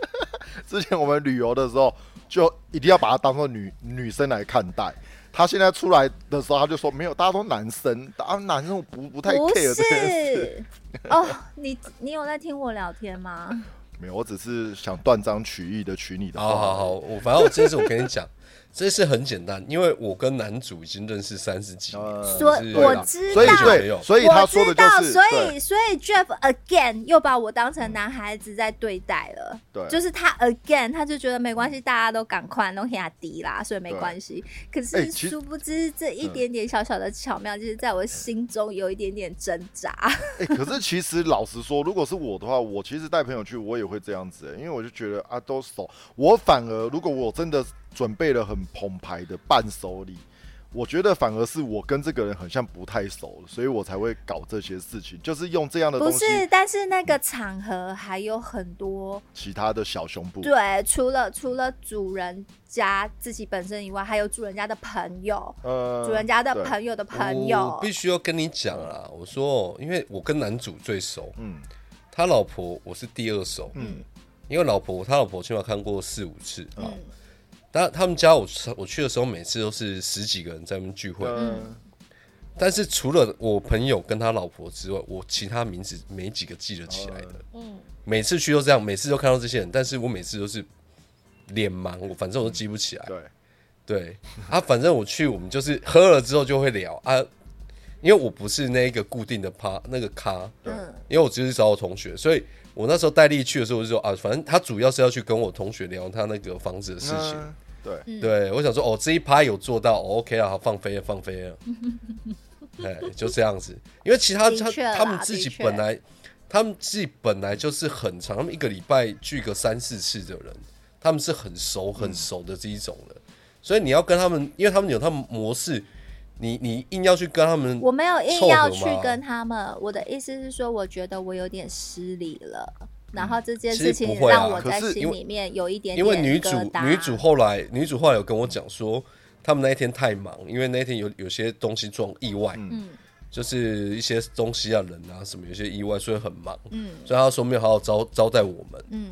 S3: 之前我们旅游的时候，就一定要把它当做女女生来看待。他现在出来的时候，他就说没有，大家都男生，啊，男生不不太 care 这件事。
S2: 是 哦，你你有在听我聊天吗？
S3: 没有，我只是想断章取义的取你的。
S1: 好好好，我反正我这次我跟你讲，这是很简单，因为我跟男主已经认识三十几年，
S3: 呃
S2: 所
S1: 是
S2: 我知
S3: 所以
S2: 道，
S3: 对，所以他
S2: 我
S3: 说的，就是
S2: 所以所以 Jeff again 又把我当成男孩子在对待了。
S3: 对，
S2: 就是他 again，他就觉得没关系，大家都赶快弄下低啦，所以没关系。可
S3: 哎
S2: 是殊不知这一点点小小的巧妙，就是在我心中有一点点挣扎。
S3: 哎、可是其实老实说，如果是我的话，我其实带朋友去，我也会这样子、欸，因为我就觉得啊，都熟。我反而如果我真的准备了很澎湃的伴手礼，我觉得反而是我跟这个人很像不太熟，所以我才会搞这些事情，就是用这样的
S2: 不
S3: 东西，
S2: 是，但是那个场合还有很多
S3: 其他的小胸部。
S2: 对，除了除了主人家自己本身以外，还有主人家的朋友，
S3: 呃，
S2: 主人家的朋友的朋
S1: 我
S2: 友
S1: 必。须要跟你讲啊，我说，因为我跟男主最熟，
S3: 嗯。
S1: 他老婆我是第二熟，
S3: 嗯。
S1: 因为老婆他老婆起码看过四五次，
S2: 嗯，
S1: 但他们家我我去的时候，每次都是十几个人在那边聚会，
S3: 嗯。
S1: 但是除了我朋友跟他老婆之外，我其他名字没几个记得起来的。
S2: 嗯，
S1: 每次去都这样，每次都看到这些人，但是我每次都是脸盲，我反正我都记不起来。
S3: 对，
S1: 对。啊，反正我去，我们就是喝了之后就会聊。啊，因为我不是那一个固定的趴那个咖，
S2: 嗯。
S1: 因为我只是找我同学，所以我那时候戴丽去的时候，我就说啊，反正他主要是要去跟我同学聊他那个房子的事情。
S3: 嗯对，
S2: 嗯。
S1: 对，我想说哦，这一趴有做到、哦、，OK 啊，好放飞了，放飞了，哎，就这样子。因为其他他他们自己本来，他们自己本来就是很长，他们一个礼拜聚个三四次的人，他们是很熟很熟的这一种的，所以你要跟他们，因为他们有他们模式，你你硬要去跟他们，
S2: 我没有硬要去跟他们，我的意思是说，我觉得我有点失礼了。然后这件事情让我在心里面有一点
S1: 因
S2: 点
S1: 为女主女主后来女主后来有跟我讲说，他们那一天太忙，因为那一天有有些东西撞意外，
S2: 嗯。
S1: 就是一些东西啊人啊什么有些意外，所以很忙，
S2: 嗯。
S1: 所以他说没有好好招招待我们，
S2: 嗯，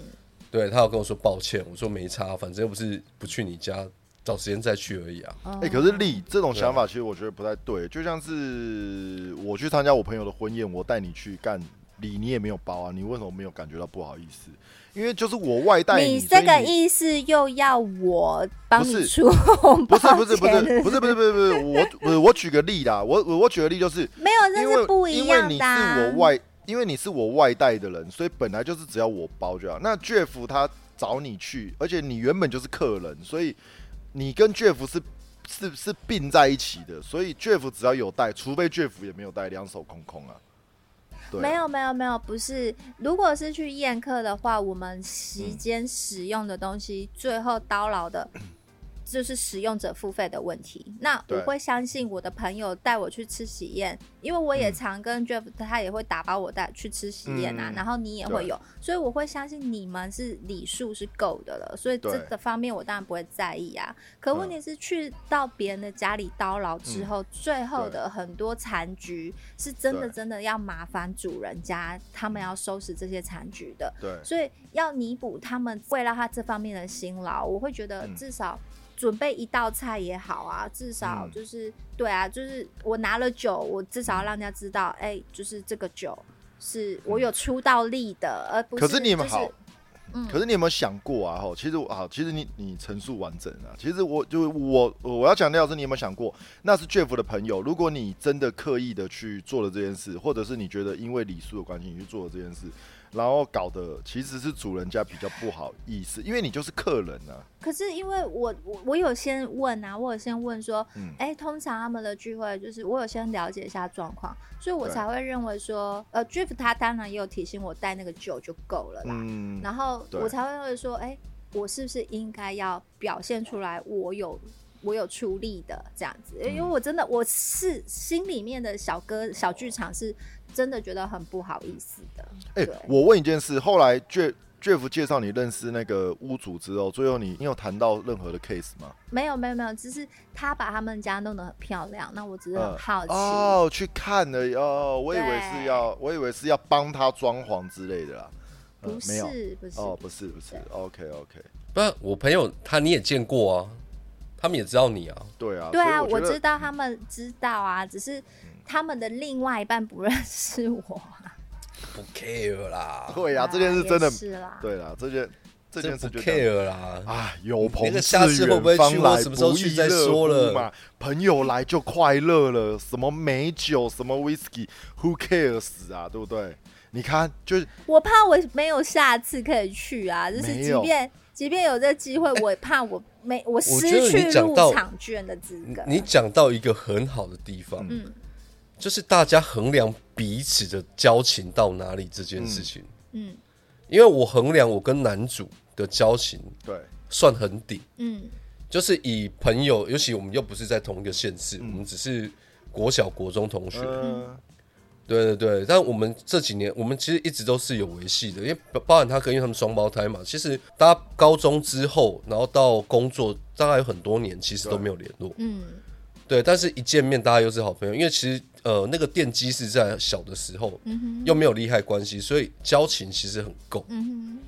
S1: 对他有跟我说抱歉，我说没差，反正又不是不去你家，找时间再去而已啊。
S2: 哦
S3: 哎、可是丽这种想法其实我觉得不太对，就像是我去参加我朋友的婚宴，我带你去干礼，你也没有包啊，你为什么没有感觉到不好意思？因为就是我外带
S2: 你这个意思又要我帮
S3: 不是
S2: 你出红包
S3: 不是不是不是不是不是不是不是我不是我举个例啦，我我我举个例就是
S2: 没有，这
S3: 因为
S2: 是不一
S3: 因为你
S2: 样的啊、
S3: 是我外，因为你是我外带的人，所以本来就是只要我包就好。那 Jeff 他找你去，而且你原本就是客人，所以你跟 Jeff 是是是并在一起的，所以 Jeff 只要有带，除非 Jeff 也没有带，两手空空啊。对，
S2: 没有没有没有，不是。如果是去宴客的话，我们席
S3: 嗯
S2: 间使用的东西，最后叨劳的，就是使用者付费的问题。那我会相信我的朋友带我去吃喜宴，因为我也
S3: 嗯。
S2: 常跟 Jeff，他也会打包我带去吃喜宴啊，
S3: 嗯
S2: 然后你也会有，所以我会相信你们是礼数是够的了，所以这个方面我当然不会在意啊。可问
S3: 嗯。
S2: 题是去到别人的家里叨扰之后，最后的很多残局是真的真的要麻烦主人家，他们要收拾这些残局的。
S3: 对。
S2: 所以要弥补他们为了他这方面的辛劳，我会觉得
S3: 嗯。
S2: 至少准备一道菜也好啊，至少
S3: 嗯
S2: 就是、对啊，就是我拿了酒，我至少要让人家知道，哎、就是这个酒是我有出到力的，而不是
S3: 可是你们
S2: 就是
S3: 好，
S2: 嗯
S3: 可是你有没有想过啊？哈，其实我好，其实你你陈述完整啊。其实我就我我要强调的是，你有没有想过，那是 Jeff 的朋友。如果你真的刻意的去做了这件事，或者是你觉得因为礼数的关系你去做了这件事，然后搞得其实是主人家比较不好意思，因为你就是客人啊。
S2: 可是因为我我我有先问啊，我有先问说，
S3: 嗯。
S2: 哎、通常他们的聚会就是我有先了解一下状况，所以我才会认为说，呃，Drift 他当然也有提醒我带那个酒就够了啦，
S3: 嗯，
S2: 然后我才会认为说，哎、我是不是应该要表现出来我有我有出力的这样子？因为
S3: 嗯
S2: 我真的我是心里面的小哥小剧场是真的觉得很不好意思的。
S3: 哎、
S2: 对
S3: 我问一件事，后来 Jeff Jeff 介绍你认识那个屋主之后，最后你你有谈到任何的 case 吗？
S2: 没有没有没有，只是他把他们家弄得很漂亮，那我只是很好奇。
S3: 哦，去看了哦，我以为是要，我以为是要帮他装潢之类的啦。呃
S2: 不是不是
S3: 哦，不是不是，OK OK，
S1: 不然我朋友他你也见过啊，他们也知道你啊，
S3: 对啊，
S2: 对啊，
S3: 我
S2: 知道他们知道啊，只是他们的另外一半不认识我啊。
S1: 不 care 啦，
S3: 对啊，这件事真的
S2: 也，是啦。
S3: 对啦，这件这件事就
S1: care 啦。
S3: 啊，有朋
S1: 那个
S3: 自
S1: 下次会不会
S3: 远方
S1: 去什么时候
S3: 不
S1: 去再说了
S3: 嘛？朋友来就快乐了，什么美酒，什么 whisky，who cares 啊，对不对？你看，就是
S2: 我怕我没有下次可以去啊，就是即便即便有这个机会，我也怕我没我
S1: 觉得
S2: 失去入
S1: 你讲到
S2: 场券的资格。
S1: 你讲到一个很好的地方，
S2: 嗯
S1: 就是大家衡量彼此的交情到哪里这件事情。
S2: 嗯
S1: 因为我衡量我跟男主的交情
S3: 对，
S1: 算很顶，
S2: 嗯
S1: 就是以朋友，尤其我们又不是在同一个县市，
S3: 嗯
S1: 我们只是国小、国中同学。
S3: 嗯，
S1: 对对对，但我们这几年，我们其实一直都是有维系的，因为包包含他跟因为他们双胞胎嘛，其实大家高中之后，然后到工作，大概有很多年，其实都没有联络。
S2: 嗯。
S1: 对，但是一见面，大家又是好朋友，因为其实呃，那个奠基是在小的时候，
S2: 嗯
S1: 又没有利害关系，所以交情其实很够。
S2: 嗯哼。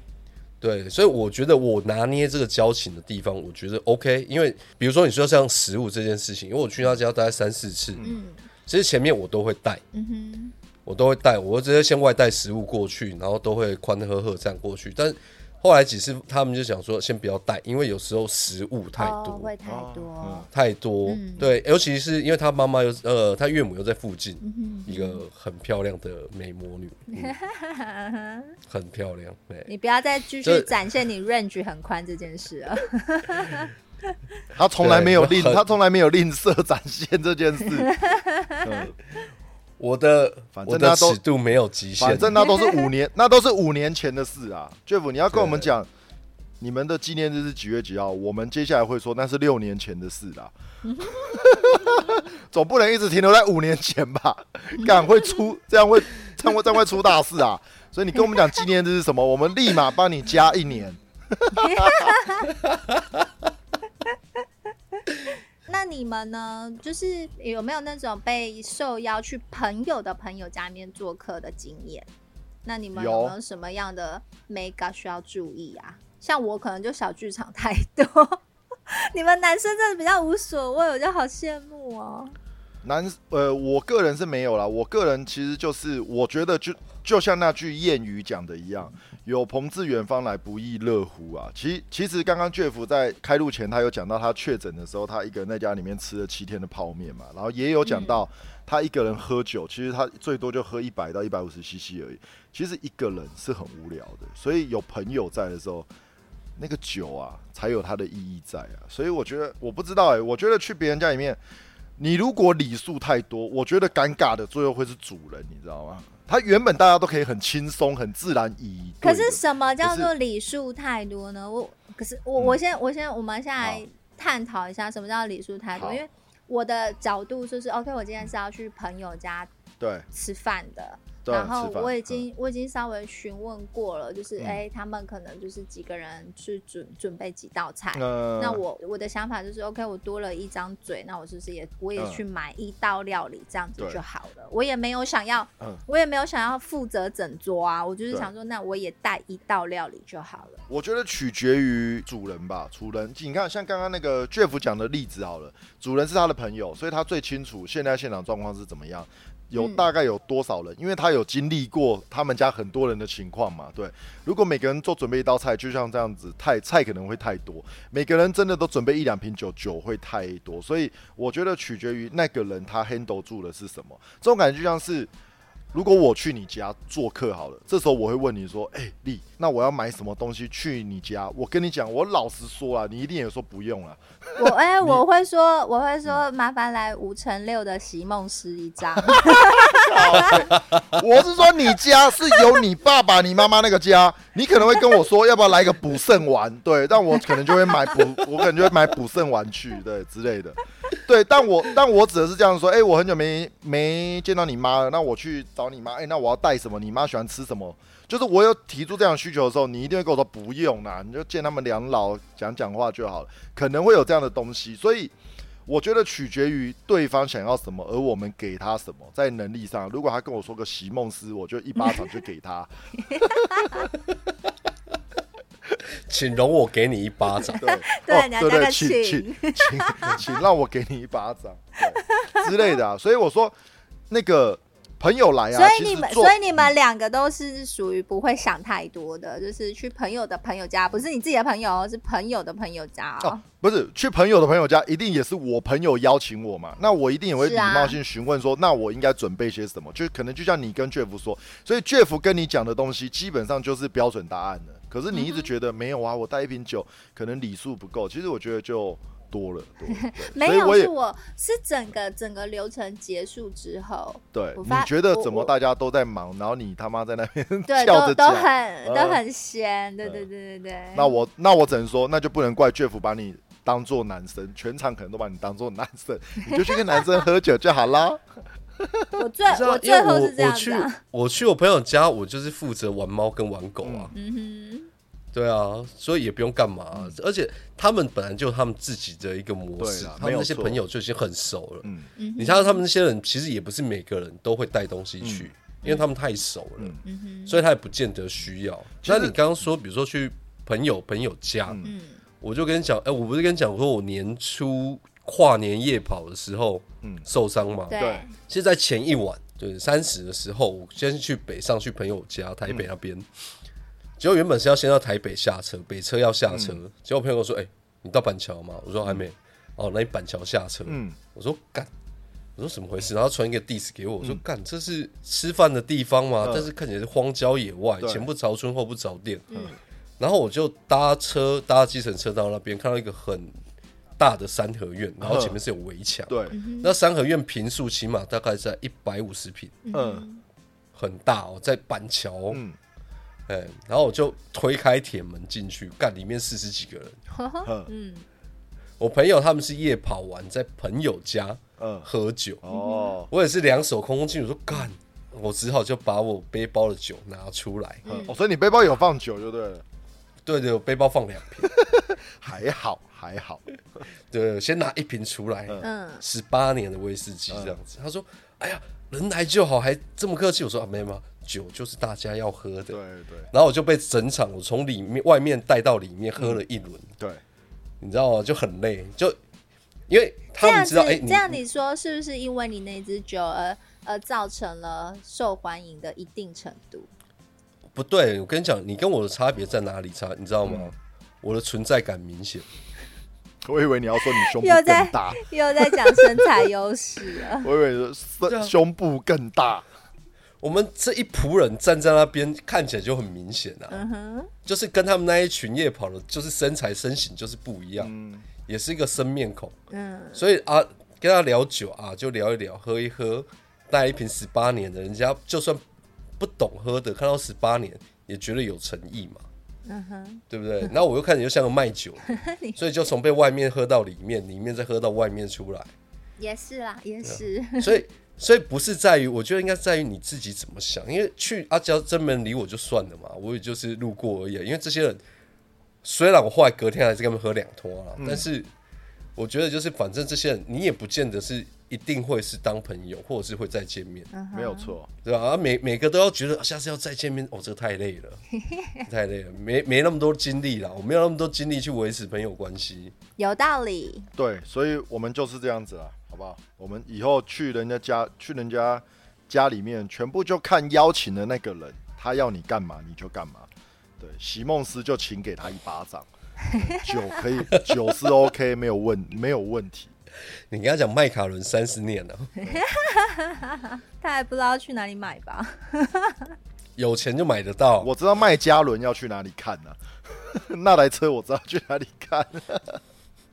S1: 对，所以我觉得我拿捏这个交情的地方，我觉得 OK。因为比如说你说像食物这件事情，因为我去他家大概三四次，
S2: 嗯
S1: 其实前面我都会带，
S2: 嗯哼
S1: 我都会带，我直接先外带食物过去，然后都会宽呵呵这样过去。但后来几次他们就想说，先不要带，因为有时候食物太多，
S2: 哦、会太多。
S3: 哦
S1: 太多。
S2: 嗯
S1: 对，尤其是因为他妈妈又呃，他岳母又在附近，
S2: 嗯
S1: 一个很漂亮的美魔女，嗯很漂亮。对，
S2: 你不要再继续展现你 range 很宽这件事了。
S3: 他从来没有吝，他从来没有吝啬展现这件事。嗯
S1: 我的
S3: 反正他都
S1: 尺度没有极限，
S3: 反正那都是五年，那都是五年前的事啊。Jeff，你要跟我们讲，你们的纪念日是几月几号？我们接下来会说那是六年前的事啦。总不能一直停留在五年前吧？敢会出这样会这样会这样会出大事啊！所以你跟我们讲纪念日是什么，我们立马帮你加一年。
S2: 那你们呢？就是有没有那种被受邀去朋友的朋友家里面做客的经验？那你们有
S3: 有
S2: 没有什么样的 make up 需要注意啊？像我可能就小剧场太多，你们男生真的比较无所谓，我就好羡慕哦。
S3: 男呃，我个人是没有啦。我个人其实就是，我觉得就就像那句谚语讲的一样，“有朋自远方来，不亦乐乎”啊。其实其实刚刚 Jeff 在开录前，他有讲到他确诊的时候，他一个人在家里面吃了七天的泡面嘛，然后也有讲到他一个人喝酒，其实他最多就喝一百到一百五十 CC 而已。其实一个人是很无聊的，所以有朋友在的时候，那个酒啊才有它的意义在啊。所以我觉得，我不知道哎、我觉得去别人家里面。你如果礼数太多，我觉得尴尬的最后会是主人，你知道吗？他原本大家都可以很轻松、很自然以。
S2: 可是什么叫做礼数太多呢？我可是我
S3: 嗯。
S2: 我先我先我们先
S3: 来
S2: 探讨一下什么叫礼数太多，因为我的角度就是 OK，我今天是要去朋友家
S3: 对。
S2: 吃饭的，
S3: 对，
S2: 然后我已经、我已经稍微询问过了，就是
S3: 嗯
S2: 哎、他们可能就是几个人去准准备几道菜。
S3: 呃，
S2: 那我我的想法就是 OK，我多了一张嘴，那我是不是也我也
S3: 嗯
S2: 去买一道料理这样子就好了？我也没有想要，
S3: 嗯
S2: 我也没有想要负责整桌啊，我就是想说，那我也带一道料理就好了。
S3: 我觉得取决于主人吧，主人，你看像刚刚那个 Jeff 讲的例子好了，主人是他的朋友，所以他最清楚现在现场状况是怎么样。有
S2: 嗯
S3: 大概有多少人？因为他有经历过他们家很多人的情况嘛。对，如果每个人做准备一道菜，就像这样子，太菜可能会太多。每个人真的都准备一两瓶酒，酒会太多。所以我觉得取决于那个人他 handle 住的是什么。这种感觉就像是，如果我去你家做客好了，这时候我会问你说：“哎、丽，那我要买什么东西去你家？”我跟你讲，我老实说啊，你一定也说不用了。
S2: 我哎、我会说，我会说，麻烦来五乘六的席梦思一张。
S3: 我是说，你家是有你爸爸、你妈妈那个家，你可能会跟我说，要不要来个补肾丸？对，但我可能就会买补，我可能就会买补肾丸去，对之类的。对，但我但我指的是这样说，哎、我很久没没见到你妈了，那我去找你妈，哎、那我要带什么？你妈喜欢吃什么？就是我有提出这样的需求的时候，你一定会跟我说不用啦，你就见他们两老讲讲话就好了，可能会有这样的东西，所以。我觉得取决于对方想要什么，而我们给他什么。在能力上，如果他跟我说个席梦思，我就一巴掌就给他。
S1: 请容我给你一巴掌。
S3: 对
S2: 对你要加个
S3: 对对，请
S2: 请
S3: 请请请让我给你一巴掌，对之类的啊。所以我说那个朋友来啊，
S2: 所以你们，所以你们两个都是属于不会想太多的，就是去朋友的朋友家，不是你自己的朋友哦，是朋友的朋友家哦。
S3: 哦，不是去朋友的朋友家，一定也是我朋友邀请我嘛。那我一定也会礼貌性询问说，那我应该准备些什么？就可能就像你跟 Jeff 说，所以 Jeff 跟你讲的东西基本上就是标准答案了。可是你一直觉得没有啊，我带一瓶酒可能礼数不够，其实我觉得就多了，多了 对。
S2: 没有，是我是整个整个流程结束之后，
S3: 对，你觉得怎么大家都在忙，然后你他妈在那边
S2: 对，
S3: 跳
S2: 都都很都
S3: 呃
S2: 很闲，对对对对对。
S3: 那我那我只能说，那就不能怪 Jeff 把你当做男生，全场可能都把你当做男生，你就去跟男生喝酒就好啦。
S2: 我最我最后是这
S1: 我我去
S2: 样子啊，
S1: 我去我朋友家，我就是负责玩猫跟玩狗啊。
S2: 嗯
S1: 对啊，所以也不用干嘛、而且他们本来就有他们自己的一个模式
S3: 对啦，
S1: 他们那些朋友就已经很熟了。你像他们那些人，其实也不是每个人都会带东西去，因为他们太熟了，所以他也不见得需要。那你刚刚说，比如说去朋友朋友家，我就跟你讲，哎、我不是跟你讲说，我年初跨年夜跑的时候，
S3: 嗯。
S1: 受伤嘛，
S2: 对。
S3: 对，
S1: 是在前一晚，就是三十的时候，我先去北上去朋友家，台北那边。结果原本是要先到台北下车，北车要下车，结果朋友跟我说：“哎、你到板桥吗？”我说：“还没。哦，那你板桥下车。
S3: 嗯，
S1: 我说：“干。”我说怎么回事？然后传一个地址给我，我说干，这是吃饭的地方吗？
S3: 嗯
S1: 但是看起来是荒郊野外，前不着村后不着店。
S2: 嗯
S1: 然后我就搭车搭计程车到那边，看到一个很大的三合院，然后前面是有围墙。
S3: 对，
S1: 那三合院平数起码大概在一百五十平，
S3: 嗯
S1: 很大哦，在板桥哦。
S3: 嗯
S1: 哎，然后我就推开铁门进去，干里面四十几个人。
S3: 嗯。
S2: 嗯，
S1: 我朋友他们是夜跑完，在朋友家
S3: 嗯，
S1: 喝酒，
S3: 哦，
S1: 我也是两手空空进，我说干，我只好就把我背包的酒拿出来。
S3: 嗯。哦，所以你背包有放酒就对了，
S1: 对对，我背包放两瓶，
S3: 还好还好，
S1: 对，先拿一瓶出来，
S2: 嗯，
S1: 十八年的威士忌这样子。他说：“哎呀，人来就好，还这么客气。”我说：“啊，没有没有，酒就是大家要喝的。
S3: 对”对
S1: 然后我就被整场我从里面外面带到里面喝了一轮，
S3: 对，
S1: 你知道吗？就很累，就因为他们知道，哎、
S2: 这样你说是不是因为你那支酒而而造成了受欢迎的一定程度？
S1: 不对，我跟你讲，你跟我的差别在哪里差？你知道吗？
S3: 嗯
S1: 我的存在感明显。
S3: 我以为你要说你胸部
S2: 又在
S3: 更大，
S2: 又在讲身材优势了。
S3: 我以为胸部更大，
S1: 我们这一仆人站在那边，看起来就很明显啊，
S2: 嗯，
S1: 就是跟他们那一群夜跑的，就是身材身形就是不一样，
S3: 嗯，
S1: 也是一个生面孔。
S2: 嗯，
S1: 所以啊，跟他聊酒啊，就聊一聊，喝一喝，带一瓶十八年的，人家就算不懂喝的，看到十八年也觉得有诚意嘛，
S2: 嗯哼，
S1: 对不对？然后我又看起来就像个卖酒，所以就从被外面喝到里面，里面再喝到外面出来，
S2: 也是啦，也是。
S1: 所以。所以不是在于，我觉得应该在于你自己怎么想。因为去阿娇真门理我就算了嘛，我也就是路过而已。因为这些人，虽然我后来隔天还是跟他们喝两托啊，但是我觉得就是反正这些人，你也不见得是一定会是当朋友，或者是会再见面，
S3: 没有错，
S1: 对吧？啊，每每个都要觉得啊下次要再见面，哦，这个太累了，太累了，没没那么多精力了，我没有那么多精力去维持朋友关系。
S2: 有道理，
S3: 对，所以我们就是这样子啊，好不好？我们以后去人家家，去人家家里面，全部就看邀请的那个人，他要你干嘛你就干嘛。对，席梦思就请给他一巴掌，酒可以，酒是 OK，没有问没有问题。
S1: 你跟他讲麦卡伦三十年了，
S2: 他还不知道去哪里买吧？
S1: 有钱就买得到。
S3: 我知道麦嘉伦要去哪里看呢、那台车我知道去哪里看，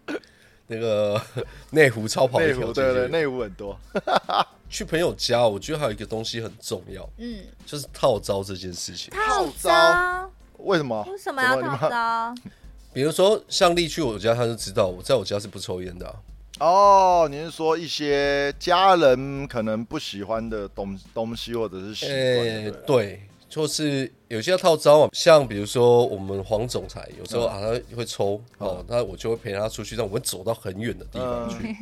S1: 那个内湖超跑一
S3: 内湖对对，内湖很多。
S1: 去朋友家，我觉得还有一个东西很重要，
S2: 嗯，
S1: 就是套招这件事情。
S2: 套
S3: 招
S2: 招
S3: 为什么？
S2: 为什么要套招？
S1: 比如说像丽去我家，他就知道我在我家是不抽烟的啊、
S3: 哦，你是说一些家人可能不喜欢的东东西，或者是习惯
S1: 诶、
S3: 对
S1: 就是有些要套招啊，像比如说我们黄总裁有时候啊他会抽哦，那我就会陪他出去，让我们走到很远的地方去。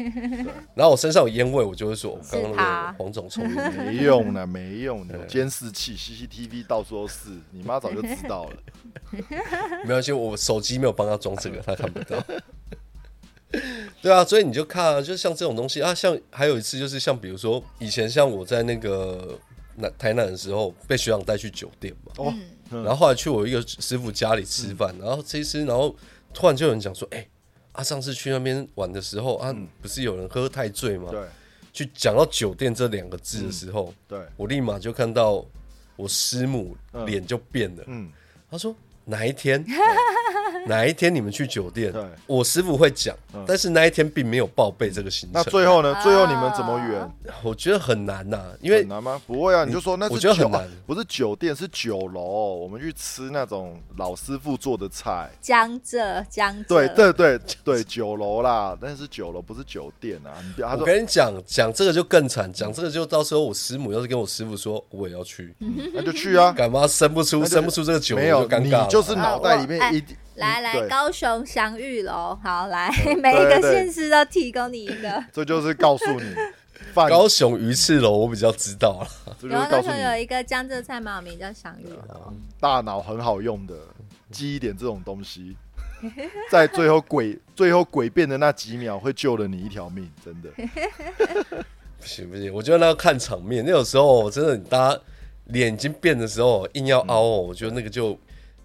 S1: 然后我身上有烟味，我就会说我刚刚那个黄总抽烟。
S3: 没用的，没用的，监视器、CCTV 到处都是，你妈早就知道了。
S1: 没关系，我手机没有帮他装这个，他看不到。对啊，所以你就看啊，就像这种东西啊，像还有一次就是像比如说以前像我在那个南台南的时候，被学长带去酒店嘛，
S3: 哦，
S1: 然后后来去我一个师傅家里吃饭，然后吃一吃，然后突然就有人讲说，哎、啊上次去那边玩的时候啊，不是有人喝太醉吗？
S3: 对。
S1: 去讲到酒店这两个字的时候，
S3: 对，
S1: 我立马就看到我师母脸就变了，
S3: 嗯，
S1: 他说哪一天 哪一天你们去酒店
S3: 对，
S1: 我师傅会讲，
S3: 嗯
S1: 但是那一天并没有报备这个行程，
S3: 那最后呢？最后你们怎么圆？
S1: 我觉得很难呐、因为
S3: 很难吗？不会啊，你就说那是
S1: 我觉得很难
S3: 不是酒店，是酒楼。我们去吃那种老师傅做的菜。
S2: 江浙，江浙，
S3: 对对对对，酒楼啦，但是酒楼不是酒店啊。
S1: 我跟你讲，讲这个就更惨，讲这个就到时候我师母要是跟我师傅说我也要去，
S3: 那就去啊，
S1: 干嘛生不出生不出这个酒，
S3: 没有
S1: 尴尬
S3: 就是脑袋里面一定
S2: 来来，高雄祥玉楼，好来，每一个县市都提供你一个。
S3: 这就是告诉你，
S1: 高雄鱼翅楼我比较知道了，
S3: 这
S2: 有
S3: 就是告诉
S2: 那时候有一个江浙菜蛮有名，叫祥玉楼。
S3: 大脑很好用的，记一点这种东西，在最后诡最后诡辩的那几秒会救了你一条命，真的。
S1: 不行不行，我觉得那要看场面，那有时候真的大家脸已经变的时候，硬要凹哦，我觉得那个就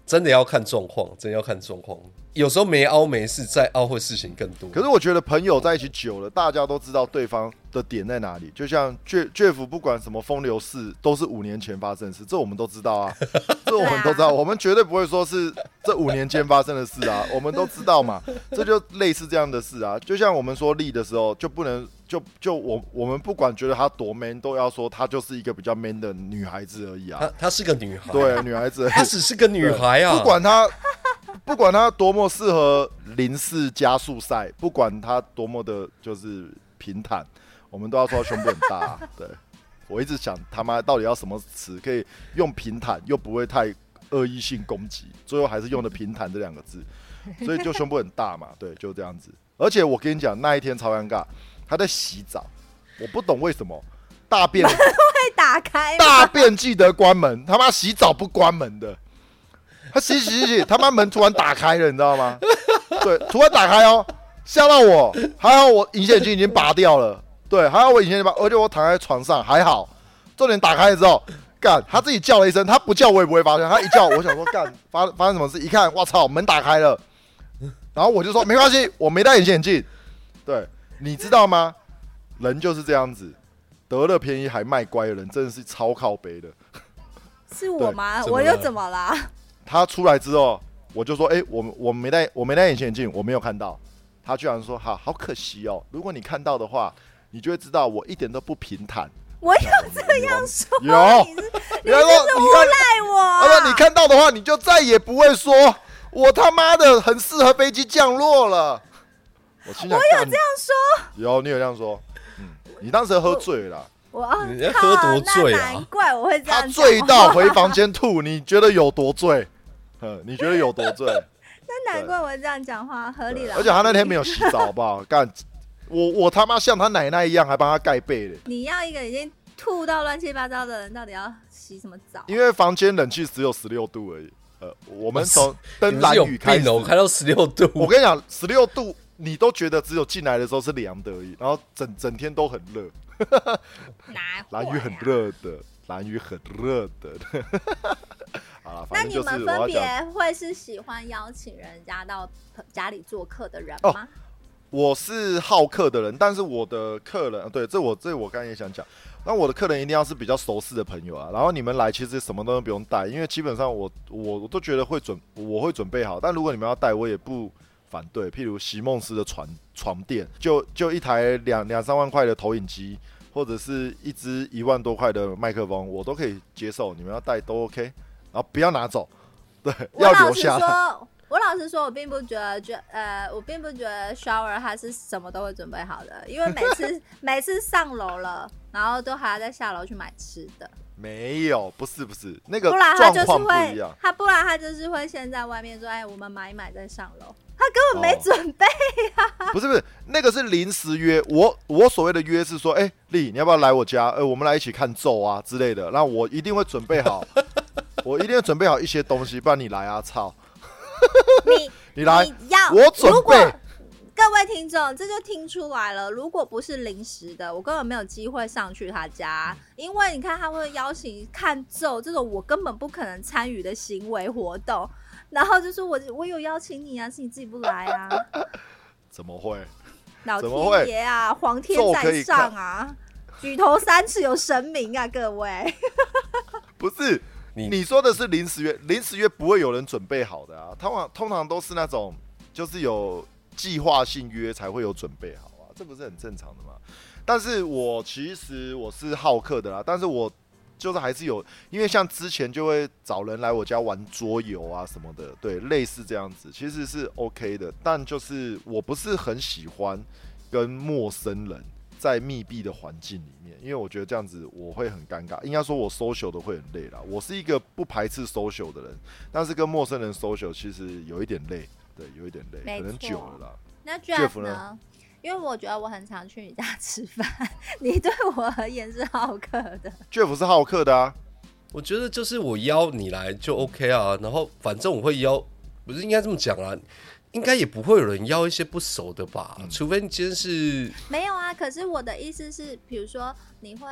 S1: 真的要看状况，真的要看状况。有时候没凹没事，再凹会事情更多。
S3: 可是我觉得朋友在一起久了，大家都知道对方的点在哪里。就像 Jeff Jeff 不管什么风流事，都是五年前发生的事，这我们都知道啊，这我们都知道，我们绝对不会说是这五年间发生的事啊，我们都知道嘛，这就类似这样的事啊。就像我们说立的时候，就不能就就我我们不管觉得她多 man，都要说她就是一个比较 man 的女孩子而已啊。
S1: 她她是个女孩，
S3: 对，女孩子，
S1: 她只是个女孩啊，
S3: 不管她。不管她 多么适合零式加速赛，不管她多么的就是平坦，我们都要说她胸部很大。对我一直想他妈到底要什么词可以用平坦又不会太恶意性攻击，最后还是用的平坦这两个字，所以就胸部很大嘛。对，就这样子。而且我跟你讲，那一天超尴尬，他在洗澡，我不懂为什么大便 会
S2: 打开，
S3: 大便记得关门，他妈洗澡不关门的。他洗洗洗洗，他妈门突然打开了，你知道吗？对，突然打开哦，吓到我。还好我隐形眼镜已经拔掉了，对，还好我隐形眼镜拔，而且我躺在床上还好。重点打开了之后，干，他自己叫了一声，他不叫我也不会发现，他一叫，我想说干 发发生什么事？一看，我操，门打开了。然后我就说没关系，我没戴隐形眼镜。对，你知道吗？人就是这样子，得了便宜还卖乖的人，真的是超靠背的。
S2: 是我吗？我又怎么了？
S3: 他出来之后，我就说：“哎，我我没戴，我没戴隐形眼镜，我没有看到。”他居然说：“哈好可惜哦，如果你看到的话，你就会知道我一点都不平坦。”
S2: 我有这样说？
S3: 有，你说
S2: 你诬赖我？
S3: 他说：“你看到的话，你就再也不会说我他妈的很适合飞机降落了。”
S2: 我我有这样说？
S3: 有，你有这样说？嗯，你当时喝醉了。
S2: 我
S1: 你喝多醉
S2: 啊？难怪我会这样。他
S3: 醉到回房间吐，你觉得有多醉？嗯，你觉得有多醉？
S2: 那难怪我这样讲话合理了。
S3: 而且他那天没有洗澡，好不好？干，我我他妈像他奶奶一样，还帮他盖被嘞。
S2: 你要一个已经吐到乱七八糟的人，到底要洗什么澡？
S3: 因为房间冷气只有十六度而已。呃，我们从登蓝雨开始
S1: 开到十六度。
S3: 我跟你讲，十六度你都觉得只有进来的时候是凉的而已，然后整整天都很热。蓝雨很热的，蓝雨很热的。那
S2: 你们分别会是喜欢邀请人家到家里做客的人吗？
S3: 我是好客的人，但是我的客人，对，这我这我刚才也想讲，那我的客人一定要是比较熟识的朋友啊。然后你们来，其实什么东西不用带，因为基本上我我我都觉得会准，我会准备好。但如果你们要带，我也不反对。譬如席梦思的床床垫，就就一台两两三万块的投影机。或者是一支一万多块的麦克风，我都可以接受。你们要带都 OK，然后不要拿走，对，要留下。
S2: 我老实说，我老实说，我并不觉得，觉呃，我并不觉得 shower 他是什么都会准备好的，因为每次 每次上楼了，然后都还要再下楼去买吃的。
S3: 没有，不是不是，那个不然他就是会。
S2: 他不然他就是会先在外面说：“哎，我们买一买再上楼。”他根本没准备呀！
S3: 不是不是，那个是临时约。我我所谓的约是说，哎，丽，你要不要来我家？呃，我们来一起看咒啊之类的。那我一定会准备好，我一定会准备好一些东西，不然你来啊！操！
S2: 你
S3: 你来，
S2: 要
S3: 我准备。
S2: 各位听众，这就听出来了。如果不是临时的，我根本没有机会上去他家，因为你看他会邀请看咒这种我根本不可能参与的行为活动。然后就说我我有邀请你啊，是你自己不来啊？
S3: 怎么会？
S2: 老天爷啊，皇天在上啊，举头三尺有神明啊！各位，
S3: 不是你你说的是临时约，临时约不会有人准备好的啊。通常通常都是那种就是有计划性约才会有准备好啊，这不是很正常的吗？但是我其实我是好客的啦，但是我。就是还是有，因为像之前就会找人来我家玩桌游啊什么的，对，类似这样子，其实是 OK 的。但就是我不是很喜欢跟陌生人在密闭的环境里面，因为我觉得这样子我会很尴尬。应该说我 social 都会很累啦。我是一个不排斥 social 的人，但是跟陌生人 social 其实有一点累，对，有一点累，可能久了啦。
S2: 那 Jeff 呢？因为我觉得我很常去你家 吃饭，你对我而言是好客的。
S3: Jeff 是好客的啊，
S1: 我觉得就是我邀你来就 OK 啊，然后反正我会邀，不是应该这么讲啊，应该也不会有人邀一些不熟的吧，除非你今天是
S2: 没有啊。可是我的意思是，比如说你会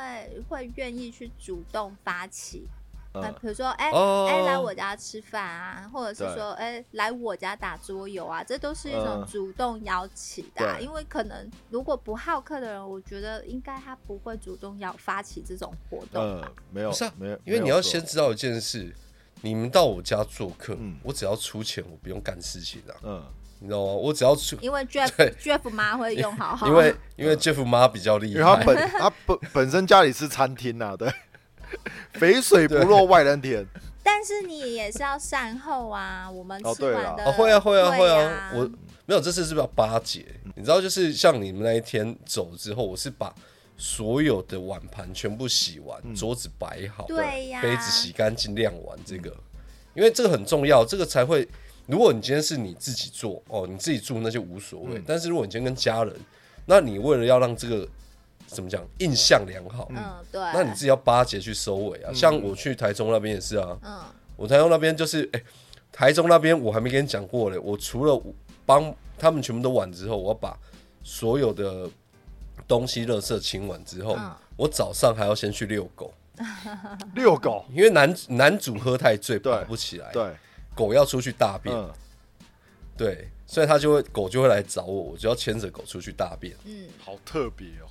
S2: 会愿意去主动发起，比如说，哎、
S1: 哦
S2: 哎、来我家吃饭啊，或者是说，哎、来我家打桌游啊，这都是一种
S3: 嗯。
S2: 主动邀请的因为可能如果不好客的人，我觉得应该他不会主动要发起这种活动
S3: 嗯
S2: 吧。，
S3: 没有
S1: 不是啊，
S3: 没有，
S1: 因为你要先知道一件事，你们到我家做客，
S3: 嗯
S1: 我只要出钱，我不用干事情啊，
S3: 嗯，
S1: 你知道吗？我只要出，
S2: 因为 Jeff Jeff 妈会用好好，
S1: 因为因为 Jeff 妈比较厉
S3: 因为他，本他本本身家里是餐厅呐，对，肥水不落外人田。
S2: 但是你也是要善后啊，我们
S3: 哦对啦
S2: 吃完的、
S1: 哦，会啊会啊会啊，我没有这次是不是要巴结？你知道，就是像你们那一天走之后，我是把所有的碗盘全部洗完，桌子摆好，
S2: 对呀
S1: 杯子洗干净晾完，这个，因为这个很重要，这个才会。如果你今天是你自己做哦，你自己住那就无所谓。但是如果你今天跟家人，那你为了要让这个怎么讲印象良好，
S2: 嗯。对，
S1: 那你自己要巴结去收尾啊。像我去台中那边也是啊，
S2: 嗯。
S1: 我台中那边就是，哎、台中那边我还没跟你讲过嘞。我除了帮他们全部都完之后，我要把所有的东西、垃圾清完之后，
S2: 嗯。
S1: 我早上还要先去遛狗，
S3: 遛狗，
S1: 因为男男主喝太醉
S3: 对
S1: 跑不起来，
S3: 对，
S1: 狗要出去大便，
S3: 嗯，
S1: 对，所以他就会狗就会来找我，我就要牵着狗出去大便。
S2: 嗯，
S3: 好特别哦。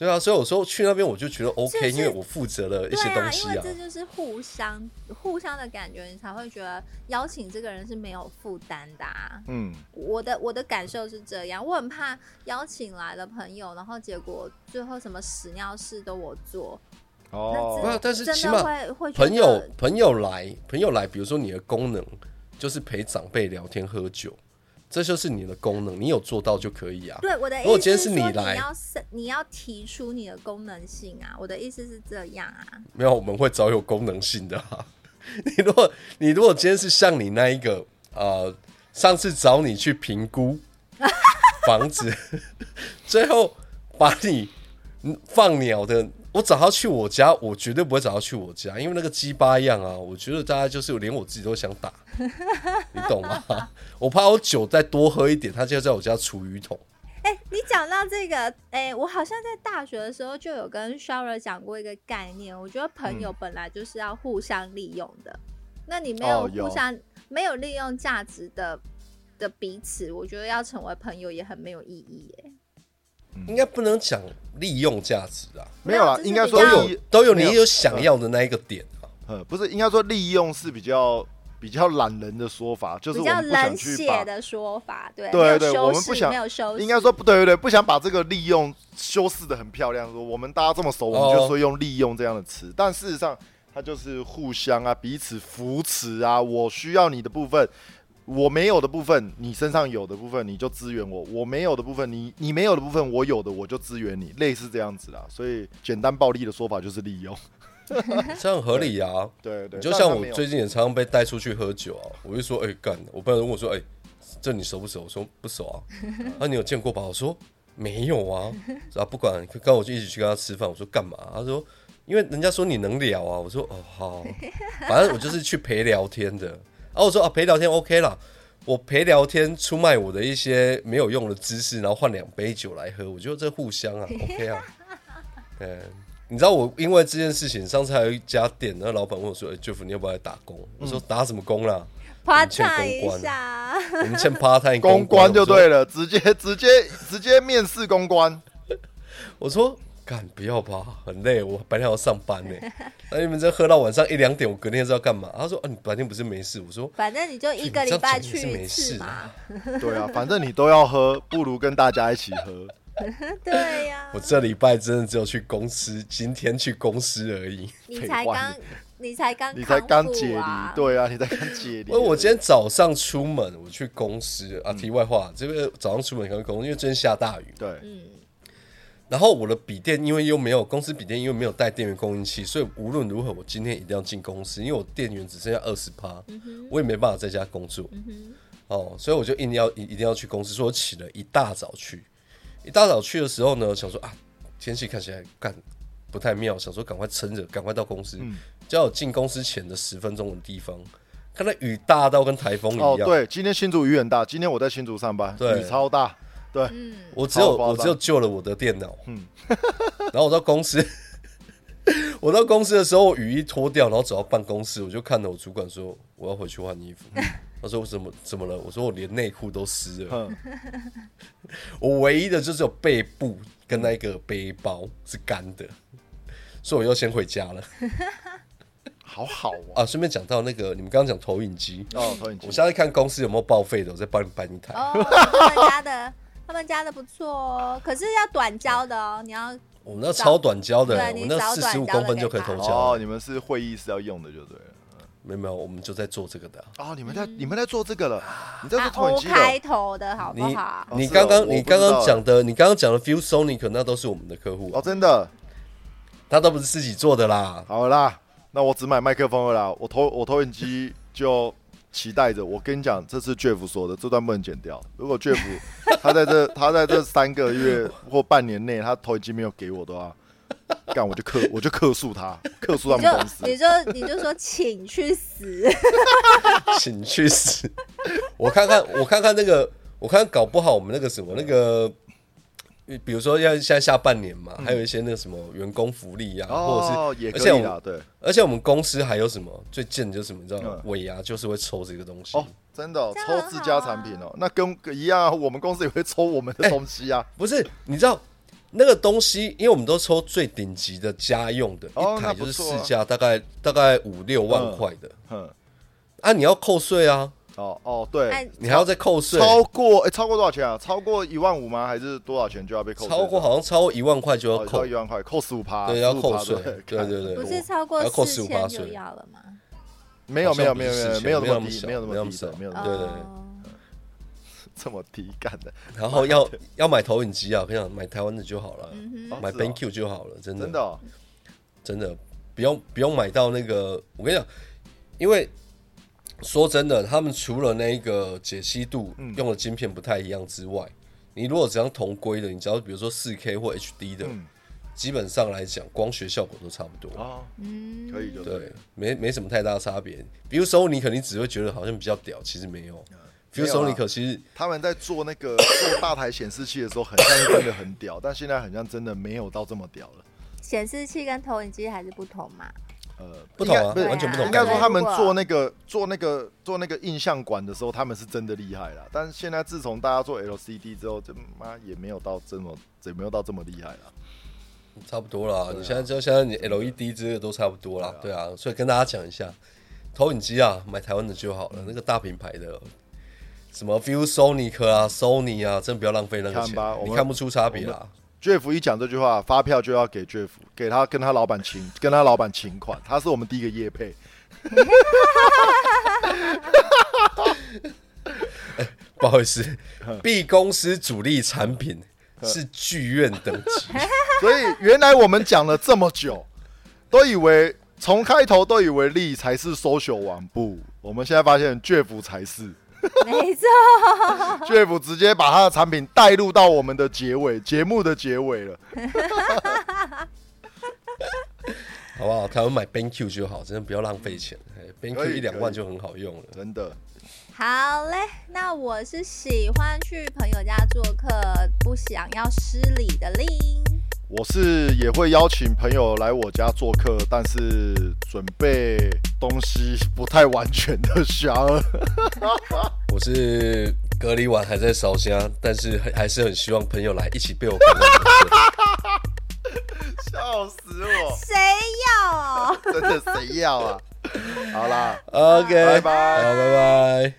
S1: 对啊，所以有时候去那边我就觉得 OK，
S2: 是是
S1: 因为我负责了一些东西啊。
S2: 为这就是互相互相的感觉，你才会觉得邀请这个人是没有负担的、啊。
S3: 嗯，
S2: 我的我的感受是这样，我很怕邀请来了朋友，然后结果最后什么屎尿事都我做，
S3: 哦
S1: 不，是但是
S2: 真的
S1: 起码
S2: 会会
S1: 朋友朋友来，朋友来，比如说你的功能就是陪长辈聊天喝酒，这就是你的功能，你有做到就可以啊。
S2: 对我的意
S1: 如果今天是你来
S2: 你要是你要提出你的功能性啊，我的意思是这样啊，
S1: 没有，我们会找有功能性的啊。你如果你如果今天是像你那一个呃，上次找你去评估房子，最后把你嗯放鸟的，我找他去我家，我绝对不会找他去我家，因为那个鸡巴样啊，我觉得大家就是连我自己都想打，你懂吗？我怕我酒再多喝一点，他就在我家厨余桶。
S2: 哎、你讲到这个，哎、我好像在大学的时候就有跟 Shower 讲过一个概念，我觉得朋友本来就是要互相利用的。那你没有
S3: 哦有
S2: 互相、没有利用价值的的彼此，我觉得要成为朋友也很没有意义耶。
S1: 应该不能讲利用价值啊，
S3: 没有啦，
S2: 就是
S3: 应该说利
S1: 都有
S3: 都有
S1: 你有想要的那一个点啊。
S3: 呃，不是，应该说利用是比较比较懒人的说法，就是
S2: 比较
S3: 我们不想
S2: 冷
S3: 去把，
S2: 血的说法，对，
S3: 对对我们不想
S2: 没有修饰，
S3: 应该说不对对对，不想把这个利用修饰的很漂亮，说我们大家这么熟，我们就
S1: 哦
S3: 说用利用这样的词，但事实上它就是互相啊，彼此扶持啊，我需要你的部分。我没有的部分，你身上有的部分，你就支援我；我没有的部分，你你没有的部分，我有的我就支援你，类似这样子啦。所以简单暴力的说法就是利用。
S1: 这样合理啊。
S3: 对对，
S1: 就像我最近也常常被带出去喝酒啊，我就说，哎、干，我朋友问我说，哎、这你熟不熟？我说不熟啊。啊，你有见过吧？我说没有啊。啊，不管，跟我就一起去跟他吃饭。我说干嘛？他说，因为人家说你能聊啊。我说哦好，反正我就是去陪聊天的。啊，我说啊陪聊天 OK 啦。我陪聊天，出卖我的一些没有用的知识，然后换两杯酒来喝，我觉得这互相啊，OK 啊。嗯，你知道我因为这件事情，上次还有一家店，那老板问我说：“哎、j e f f 你要不要来打工？”我说：“打什么工啦？
S2: 夸
S1: 欠
S2: 赞一
S1: 公关
S2: 下，
S1: 我们欠 part time
S3: 公关就对
S1: 了。
S3: 了，直接直接直接面试公关。
S1: 我说：“干不要吧，很累，我白天要上班呢。那你们这喝到晚上一两点，我隔天是要干嘛？”他说：“啊，你白天不是没事？”我说
S2: 反正你就一个礼拜
S1: 去是没
S2: 去一次嘛
S1: 事啊。
S3: 对啊，反正你都要喝，不如跟大家一起喝。
S2: 对呀、
S1: 我这礼拜真的只有去公司，今天去公司而已。
S2: 你才刚，你才刚，
S3: 你才刚解
S2: 啊
S3: 离，，对啊，你才刚解离。
S1: 因为我今天早上出门，我去公司啊。题外话，这个早上出门刚公司，因为今天下大雨，
S3: 对，
S2: 嗯，
S1: 然后我的笔电因为又没有公司笔电，因为没有带电源供应器，所以无论如何我今天一定要进公司，因为我电源只剩下二十趴，我也没办法在家工作。哦，所以我就硬要一一定要去公司，所以我起了一大早去。一大早去的时候呢，想说啊，天气看起来干不太妙，想说赶快撑着，赶快到公司。
S3: 嗯
S1: 就在我进公司前的十分钟的地方，看到雨大到跟台风一
S3: 哦，
S1: 样。
S3: 对，今天新竹雨很大，今天我在新竹上班，
S1: 对
S3: 雨超大，对，
S2: 嗯，
S1: 我只有我只有救了我的电脑，
S3: 嗯
S1: 然后我到公司，我到公司的时候，雨衣脱掉，然后走到办公室，我就看到我主管说：“我要回去换衣服。” 他说：“我怎么怎么了？”我说：“我连内裤都湿了。我唯一的就只有背部跟那个背包是干的，所以我又先回家了。
S3: 好好哦。
S1: 啊，顺便讲到那个，你们刚刚讲投影机，
S3: 哦，投影机
S1: 我，现在看公司有没有报废的，我再帮你搬一台。
S2: 哦，他们家的，他们家的不错哦，可是要短焦的哦，你要
S1: 我们那超短焦的，
S2: 对
S1: 我那
S2: 找
S1: 四十五
S2: 短焦的
S1: 公分就可以投
S3: 哦，
S1: 胶。
S3: 你们是会议室要用的就对了。
S1: 没有没有，我们就在做这个的啊。
S3: 哦，你们在你们在做这个了，你在做
S2: 啊
S3: 投影
S2: O
S3: 机
S2: 开。头的好不
S1: 你
S2: 好？
S1: 你
S3: 哦是哦
S1: 刚刚你刚
S3: 不知道
S1: 刚讲的，你刚刚讲的 Feel Sonic 那都是我们的客户啊
S3: 哦，，真的。
S1: 他都不是自己做的啦。
S3: 好啦，那我只买麦克风了啦，我投我投影机就期待着。我跟你讲，这是 Jeff 说的，这段不能剪掉。如果 Jeff 他在这他在这三个月或半年内，他投影机没有给我的话，干我就克我就克诉他，克诉他们公司
S2: 就。你就你就说请去死，
S1: 请去死！我看看，我看看那个，我看搞不好我们那个什么那个，比如说要现在下半年嘛，还有一些那个什么员工福利呀、或者是，
S3: 也
S1: 而且。而且我们公司还有什么最贱的就是什么，你知道吗？
S3: 嗯
S1: 尾牙就是会抽这个东西，
S3: 哦，真的、抽自家产品哦，那跟一样啊，我们公司也会抽我们的东西啊。
S1: 不是？你知道那个东西，因为我们都抽最顶级的家用的，
S3: 哦
S1: 一台就是市价大概大概五六万块的，
S3: 嗯，
S1: 啊，你要扣税啊，
S3: 哦哦，对，
S2: 哎，
S1: 你还要再扣税，
S3: 超过哎、超过多少钱啊？超过一万五吗？还是多少钱就要被扣税？
S1: 超过好像超过一万块就要
S3: 哦，
S1: 扣
S3: 超一万块，扣十五趴，
S1: 对，要
S3: 15%
S1: 扣税，
S3: 对
S1: 对对对，
S2: 不是超过
S1: 要扣
S2: 四
S1: 15%
S2: 千就
S1: 税。
S2: 要了吗？
S3: 没有没有没有没有没有那么低，
S1: 没有那么
S3: 低的，
S1: 没有对对
S2: 哦。
S3: 这么低干的，
S1: 然后要要买投影机啊，我跟你讲，买台湾的就好了，
S2: 嗯哼，
S1: 买
S3: 哦是哦。
S1: BenQ 就好了，真的。
S3: 真的哦。
S1: 真的不用不用买到那个，我跟你讲，因为说真的，他们除了那个解析度
S3: 嗯
S1: 用的晶片不太一样之外，你如果只要同规的，你只要比如说四 K 或 HD 的，
S3: 嗯
S1: 基本上来讲，光学效果都差不多。
S3: 啊，
S2: 嗯，
S3: 可以就
S1: 对，没没什么太大差别。比如说，你肯定只会觉得好像比较屌，其实没有。比如说，你可其实
S3: 他们在做那个 做大台显示器的时候，很像是真的很屌，但现在很像真的没有到这么屌了。
S2: 显示器跟投影机还是不同嘛？
S3: 呃，
S1: 不同啊
S3: 不是
S1: 完全不同
S3: 应该说他们做那个做那个做那个印象馆的时候，他们是真的厉害啦。但是现在自从大家做 LCD 之后，这妈也没有到这么也没有到这么厉害了。
S1: 差不多啦。
S3: 啊
S1: 你现在就现在你 LED 之类的都差不多啦，对啊。所以跟大家讲一下，投影机啊，买台湾的就好了。那个大品牌的，什么 View Sonic 啊、Sony 啊，真不要浪费那个钱你看不出差别啦。
S3: Jeff 一讲这句话，发票就要给 Jeff，给他跟他老板请跟他老板请款，他是我们第一个业配。
S1: 不好意思，B 公司主力产品是剧院等级，
S3: 所以原来我们讲了这么久，都以为从开头都以为力才是 social 网部，我们现在发现 Jeff 才是
S2: 没错，
S3: Jeff 直接把他的产品带入到我们的结尾节目的结尾了。
S1: 好不好？台湾买 BenQ 就好，真的不要浪费钱。哎，BenQ
S3: 以
S1: 一两万就很好用了。
S3: 真的，
S2: 好嘞。那我是喜欢去朋友家做客，不想要失礼的令。
S3: 我是也会邀请朋友来我家做客，但是准备东西不太完全的小儿。
S1: 我是隔离完还在烧香，但是还还是很希望朋友来一起被我。
S3: 笑死我！
S2: 谁要啊？
S3: 真的谁要啊？好啦
S1: ，OK，
S3: 拜拜
S1: 好，拜拜。